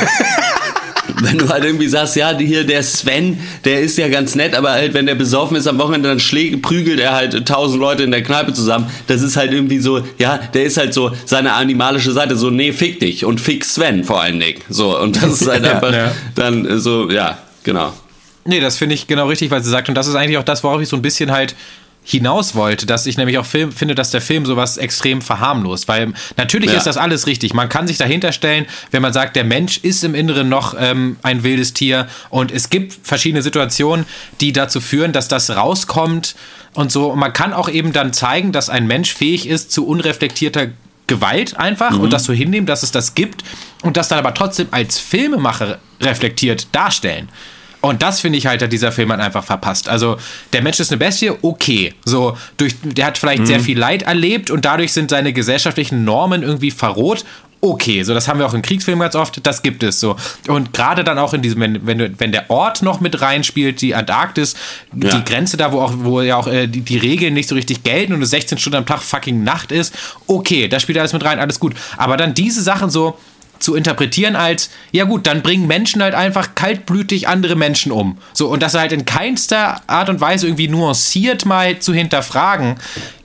wenn du halt irgendwie sagst, ja, hier der Sven, der ist ja ganz nett, aber halt, wenn der besoffen ist am Wochenende, dann schlägt, prügelt er halt tausend Leute in der Kneipe zusammen. Das ist halt irgendwie so, ja, der ist halt so seine animalische Seite, so, nee, fick dich und fick Sven vor allen Dingen. So, und das ist halt einfach ja. dann so, ja, genau. Nee, das finde ich genau richtig, weil sie sagt, und das ist eigentlich auch das, worauf ich so ein bisschen halt hinaus wollte, dass ich nämlich auch Film, finde, dass der Film sowas extrem verharmlost, weil natürlich ja. ist das alles richtig. Man kann sich dahinter stellen, wenn man sagt, der Mensch ist im Inneren noch ähm, ein wildes Tier und es gibt verschiedene Situationen, die dazu führen, dass das rauskommt und so. Und man kann auch eben dann zeigen, dass ein Mensch fähig ist zu unreflektierter Gewalt einfach mhm. und das so hinnehmen, dass es das gibt und das dann aber trotzdem als Filmemacher reflektiert darstellen. Und das finde ich halt, hat dieser Film halt einfach verpasst. Also, der Mensch ist eine Bestie, okay. So, durch, der hat vielleicht mhm. sehr viel Leid erlebt und dadurch sind seine gesellschaftlichen Normen irgendwie verroht. Okay, so das haben wir auch in Kriegsfilmen ganz oft, das gibt es so. Und gerade dann auch in diesem, wenn, wenn, wenn der Ort noch mit reinspielt, die Antarktis, ja. die Grenze da, wo auch, wo ja auch äh, die, die Regeln nicht so richtig gelten und es 16 Stunden am Tag fucking Nacht ist, okay, da spielt alles mit rein, alles gut. Aber dann diese Sachen so, zu interpretieren als, ja gut, dann bringen Menschen halt einfach kaltblütig andere Menschen um. So, und das halt in keinster Art und Weise irgendwie nuanciert mal zu hinterfragen,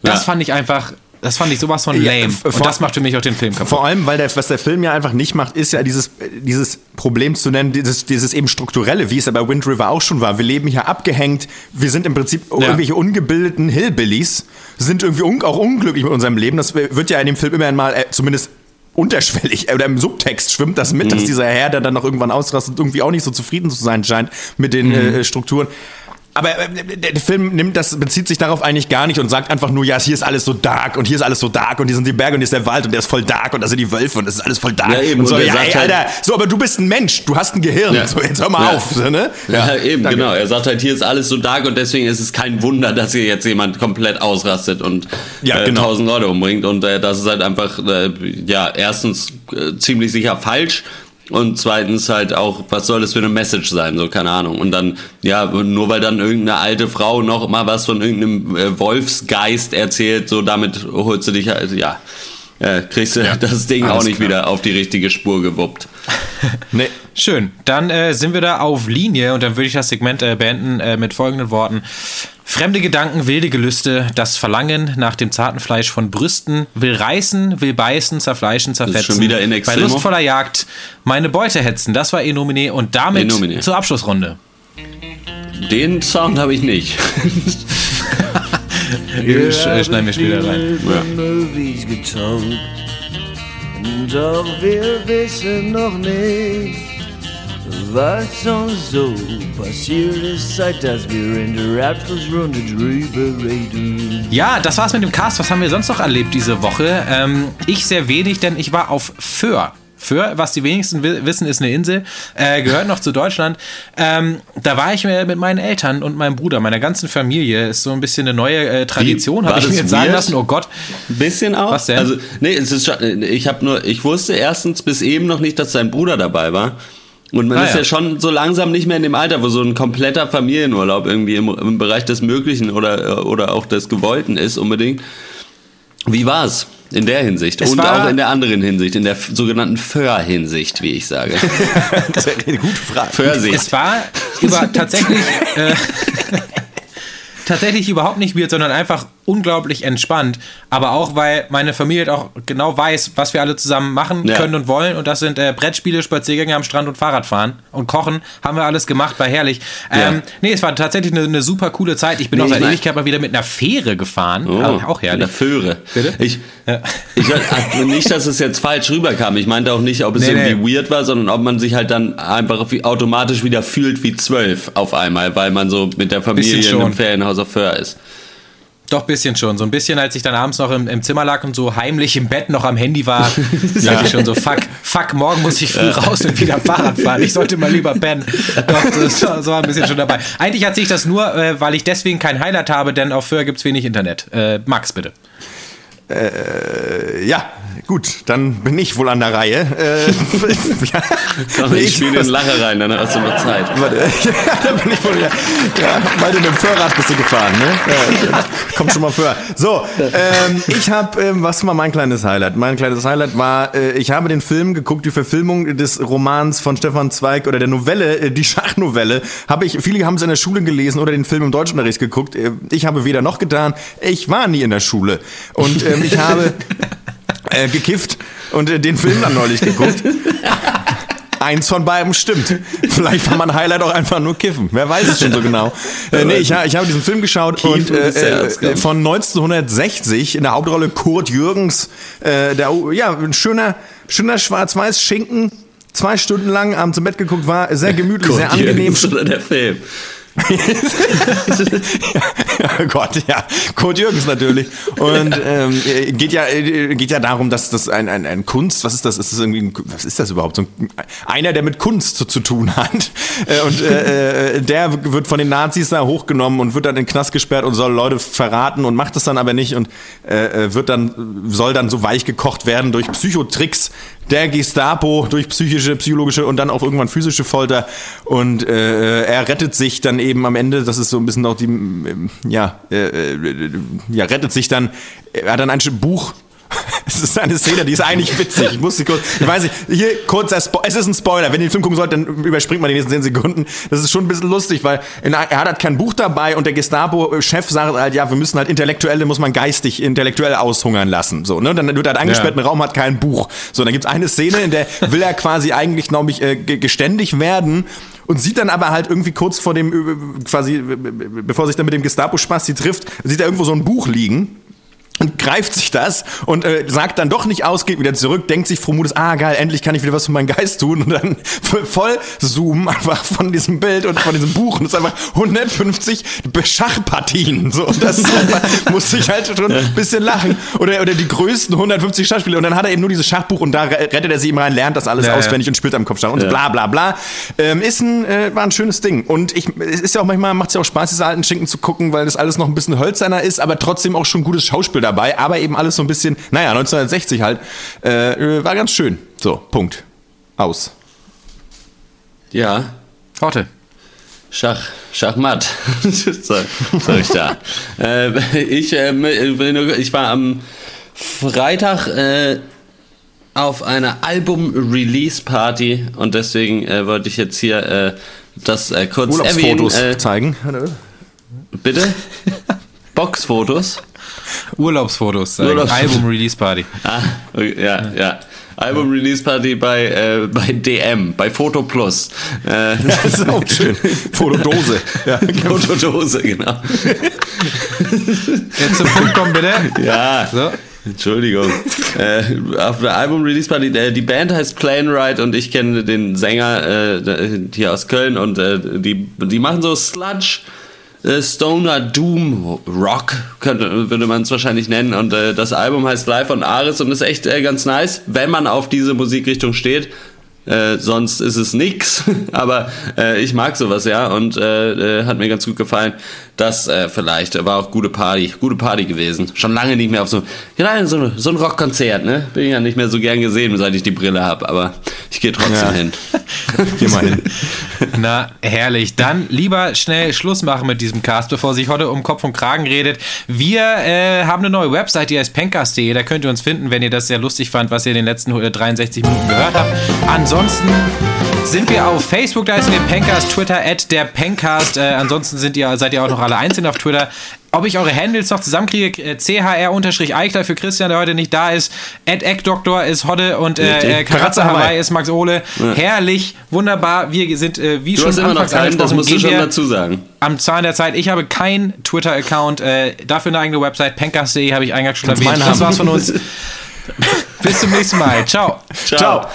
das fand ich einfach das fand ich sowas von lame. Ja, und das macht für mich auch den Film kaputt. Vor allem, weil der, was der Film ja einfach nicht macht, ist ja dieses, dieses Problem zu nennen, dieses, dieses eben strukturelle, wie es ja bei Wind River auch schon war. Wir leben hier abgehängt, wir sind im Prinzip ja. irgendwelche ungebildeten Hillbillies, sind irgendwie un auch unglücklich mit unserem Leben. Das wird ja in dem Film immer einmal, äh, zumindest unterschwellig oder im Subtext schwimmt das mit, mhm. dass dieser Herr, der dann noch irgendwann ausrastet, irgendwie auch nicht so zufrieden zu sein scheint mit den mhm. äh, Strukturen. Aber äh, der Film nimmt das, bezieht sich darauf eigentlich gar nicht und sagt einfach nur, ja, hier ist alles so dark und hier ist alles so dark und hier sind die Berge und hier ist der Wald und der ist voll dark und da sind die Wölfe und das ist alles voll dark. Ja, eben. Und so, und ja, ey, halt, Alter, so, aber du bist ein Mensch, du hast ein Gehirn, ja. so, jetzt hör mal ja. auf. So, ne? Ja, ja eben, danke. genau. Er sagt halt, hier ist alles so dark und deswegen ist es kein Wunder, dass hier jetzt jemand komplett ausrastet und ja, äh, genau. tausend Leute umbringt und äh, das ist halt einfach, äh, ja, erstens äh, ziemlich sicher falsch und zweitens halt auch, was soll das für eine Message sein, so keine Ahnung. Und dann, ja, nur weil dann irgendeine alte Frau noch mal was von irgendeinem äh, Wolfsgeist erzählt, so damit holst du dich halt, ja, äh, kriegst du ja, das Ding auch nicht klar. wieder auf die richtige Spur gewuppt. nee. Schön, dann äh, sind wir da auf Linie und dann würde ich das Segment äh, beenden äh, mit folgenden Worten. Fremde Gedanken, wilde Gelüste, das Verlangen nach dem zarten Fleisch von Brüsten, will reißen, will beißen, zerfleischen, zerfetzen. Schon wieder in Bei lustvoller Jagd meine Beute hetzen, das war Enomine und damit Enomine. zur Abschlussrunde. Den Sound habe ich nicht. Wir schneiden wir später rein. Ja. Doch wir wissen noch nicht was uns so passiert ist, seit dass wir in der Raptors-Runde drüber reden. Ja, das war's mit dem Cast. Was haben wir sonst noch erlebt diese Woche? Ähm, ich sehr wenig, denn ich war auf Föhr. Föhr, was die wenigsten wissen, ist eine Insel, äh, gehört noch zu Deutschland. Ähm, da war ich mit meinen Eltern und meinem Bruder, meiner ganzen Familie. Ist so ein bisschen eine neue äh, Tradition, habe ich mir jetzt sagen lassen. Oh Gott. Ein bisschen auch. Was denn? Also, nee, es ist, ich habe nur, ich wusste erstens bis eben noch nicht, dass sein Bruder dabei war. Und man ah, ist ja. ja. schon so langsam nicht mehr in dem Alter, wo so ein kompletter Familienurlaub irgendwie im, im Bereich des Möglichen oder, oder auch des Gewollten ist unbedingt. Wie war's in der Hinsicht es und auch in der anderen Hinsicht, in der sogenannten Föhr-Hinsicht, wie ich sage? das ist eine gute Frage. Föhrsicht. Es war über tatsächlich äh, tatsächlich überhaupt nicht weird, sondern einfach unglaublich entspannt. Aber auch, weil meine Familie auch genau weiß, was wir alle zusammen machen ja. können und wollen. Und das sind äh, Brettspiele, Spaziergänge am Strand und Fahrradfahren und Kochen. Haben wir alles gemacht, war herrlich. Ja. Ähm, nee, es war tatsächlich eine, eine, super coole Zeit. Ich bin nee, auch seit Ewigkeit mal wieder mit einer Fähre gefahren. Oh, auch herrlich. Mit einer Föhre. Bitte? Ich, ja. ich nicht, dass es jetzt falsch rüberkam. Ich meinte auch nicht, ob es nee, irgendwie nee. weird war, sondern ob man sich halt dann einfach automatisch wieder fühlt wie zwölf auf einmal, weil man so mit der Familie in einem Ferienhaus auf Föhr ist. Doch, bisschen schon. So ein bisschen, als ich dann abends noch im, im Zimmer lag und so heimlich im Bett noch am Handy war, ja. sagte ich schon so, fuck, fuck, morgen muss ich früh raus und wieder Fahrrad fahren. Ich sollte mal lieber pennen. Doch, das war, das war ein bisschen schon dabei. Eigentlich hat sich das nur, äh, weil ich deswegen kein Highlight habe, denn auf Föhr gibt es wenig Internet. Äh, Max, bitte. Äh, ja, gut, dann bin ich wohl an der Reihe. Äh, ja, ich, spiele den Lacher rein, dann hast du noch Zeit. Warte, ja, da bin ich wohl, ja, ja, weil du mit dem Fahrrad bist du gefahren, ne? Ja, komm schon mal vor. So, ähm, ich habe, ähm, was war mein kleines Highlight? Mein kleines Highlight war, äh, ich habe den Film geguckt, die Verfilmung des Romans von Stefan Zweig oder der Novelle, äh, die Schachnovelle, habe ich, viele haben es in der Schule gelesen oder den Film im Deutschunterricht geguckt. Äh, ich habe weder noch getan. Ich war nie in der Schule. Und ähm, ich habe äh, gekifft und äh, den Film dann neulich geguckt. Eins von beiden stimmt. Vielleicht war mein Highlight auch einfach nur kiffen. Wer weiß es schon so genau. Äh, nee, ich, ich habe diesen Film geschaut und äh, äh, von 1960 in der Hauptrolle Kurt Jürgens. Äh, der, ja, ein schöner, schöner schwarz-weiß Schinken. Zwei Stunden lang abends im Bett geguckt war, sehr gemütlich, Kurt sehr angenehm. Jürgens oder der Film ja, Gott, ja. Kurt Jürgens natürlich. Und ähm, geht ja geht ja darum, dass das ein, ein, ein Kunst, was ist das? Ist das irgendwie ein, was ist das überhaupt? So ein, einer, der mit Kunst zu, zu tun hat. Äh, und äh, äh, der wird von den Nazis da hochgenommen und wird dann in den Knast gesperrt und soll Leute verraten und macht das dann aber nicht und äh, äh wird dann soll dann so weich gekocht werden durch Psychotricks der Gestapo durch psychische, psychologische und dann auch irgendwann physische Folter. Und äh, er rettet sich dann eben am Ende, das ist so ein bisschen auch die, ja, äh, äh ja, rettet sich dann, er hat dann ein Buch es ist eine Szene, die ist eigentlich witzig. Ich muss sie kurz, ich weiß nicht, hier kurzer Spo es ist ein Spoiler. Wenn ihr den Film gucken sollt, dann überspringt man die nächsten 10 Sekunden. Das ist schon ein bisschen lustig, weil er hat halt kein Buch dabei und der Gestapo-Chef sagt halt, ja, wir müssen halt Intellektuelle, muss man geistig intellektuell aushungern lassen. So, ne? Dann wird er halt eingesperrt ja. im Raum, hat kein Buch. So, dann gibt es eine Szene, in der will er quasi eigentlich, glaube ich, äh, geständig werden und sieht dann aber halt irgendwie kurz vor dem, äh, quasi, bevor sich dann mit dem Gestapo-Spasti trifft, sieht er irgendwo so ein Buch liegen und greift sich das und äh, sagt dann doch nicht aus, geht wieder zurück, denkt sich Fromudes, ah geil, endlich kann ich wieder was für meinen Geist tun. Und dann voll zoomen einfach von diesem Bild und von diesem Buch. Und es ist einfach 150 Schachpartien. So und das einfach, muss ich halt schon ein bisschen lachen. Oder, oder die größten 150 Schachspiele. Und dann hat er eben nur dieses Schachbuch und da rettet er sie ihm rein, lernt das alles ja, auswendig ja. und spielt am Kopf und ja. bla bla bla. Ähm, ist ein, äh, war ein schönes Ding. Und ich, es ist ja auch manchmal, macht es ja auch Spaß, diese alten Schinken zu gucken, weil das alles noch ein bisschen hölzerner ist, aber trotzdem auch schon gutes Schauspiel dabei, aber eben alles so ein bisschen, naja, 1960 halt, äh, war ganz schön. So, Punkt. Aus. Ja. Horte. Schach, Schachmatt, sag, sag ich da. äh, ich, äh, ich war am Freitag äh, auf einer Album-Release-Party und deswegen äh, wollte ich jetzt hier äh, das äh, kurz Urlaubsfotos erwähnen. zeigen. Bitte? Boxfotos? Urlaubsfotos. Urlaubs Album-Release-Party. Ah, okay, ja, ja. Album-Release-Party bei, äh, bei DM, bei Foto Plus. Äh, das ist auch schön. Fotodose. Ja, Fotodose, genau. Jetzt zum Punkt kommen, bitte. Ja. So. Entschuldigung. äh, auf der Album-Release-Party, äh, die Band heißt Plainride und ich kenne den Sänger äh, hier aus Köln und äh, die, die machen so Sludge Stoner Doom Rock, könnte, würde man es wahrscheinlich nennen. Und äh, das Album heißt Live on Ares und ist echt äh, ganz nice, wenn man auf diese Musikrichtung steht. Äh, sonst ist es nix, aber äh, ich mag sowas ja und äh, äh hat mir ganz gut gefallen. Das äh, vielleicht war auch gute Party, gute Party gewesen. Schon lange nicht mehr auf so, ja, so, so ein Rockkonzert, ne? Bin ja nicht mehr so gern gesehen, seit ich die Brille habe, aber ich gehe trotzdem ja. hin. Geh mal hin. Na, herrlich. Dann lieber schnell Schluss machen mit diesem Cast, bevor sich heute um Kopf und Kragen redet. Wir äh, haben eine neue Website, die heißt pencast.de. Da könnt ihr uns finden, wenn ihr das sehr lustig fand, was ihr in den letzten 63 Minuten gehört habt. Ansonsten sind wir auf Facebook, da ist wir Pencast, Twitter at der Pencast. Äh, ansonsten sind ihr, seid ihr auch noch alle einzeln auf Twitter. Ob ich eure Handles noch zusammenkriege, äh, chr-eichler für Christian, der heute nicht da ist. At Eckdoktor ist Hodde und äh, äh Karatze Hawaii ist Max Ole. Ja. Herrlich, wunderbar. Wir sind, äh, wie du schon hast immer noch keinen, das musst du schon dazu sagen. Am Zahn der Zeit. Ich habe keinen Twitter-Account, äh, dafür eine eigene Website, pencast.de, habe ich eingangs schon erwähnt. Das war's von uns. Bis zum nächsten Mal. Ciao. Ciao. Ciao.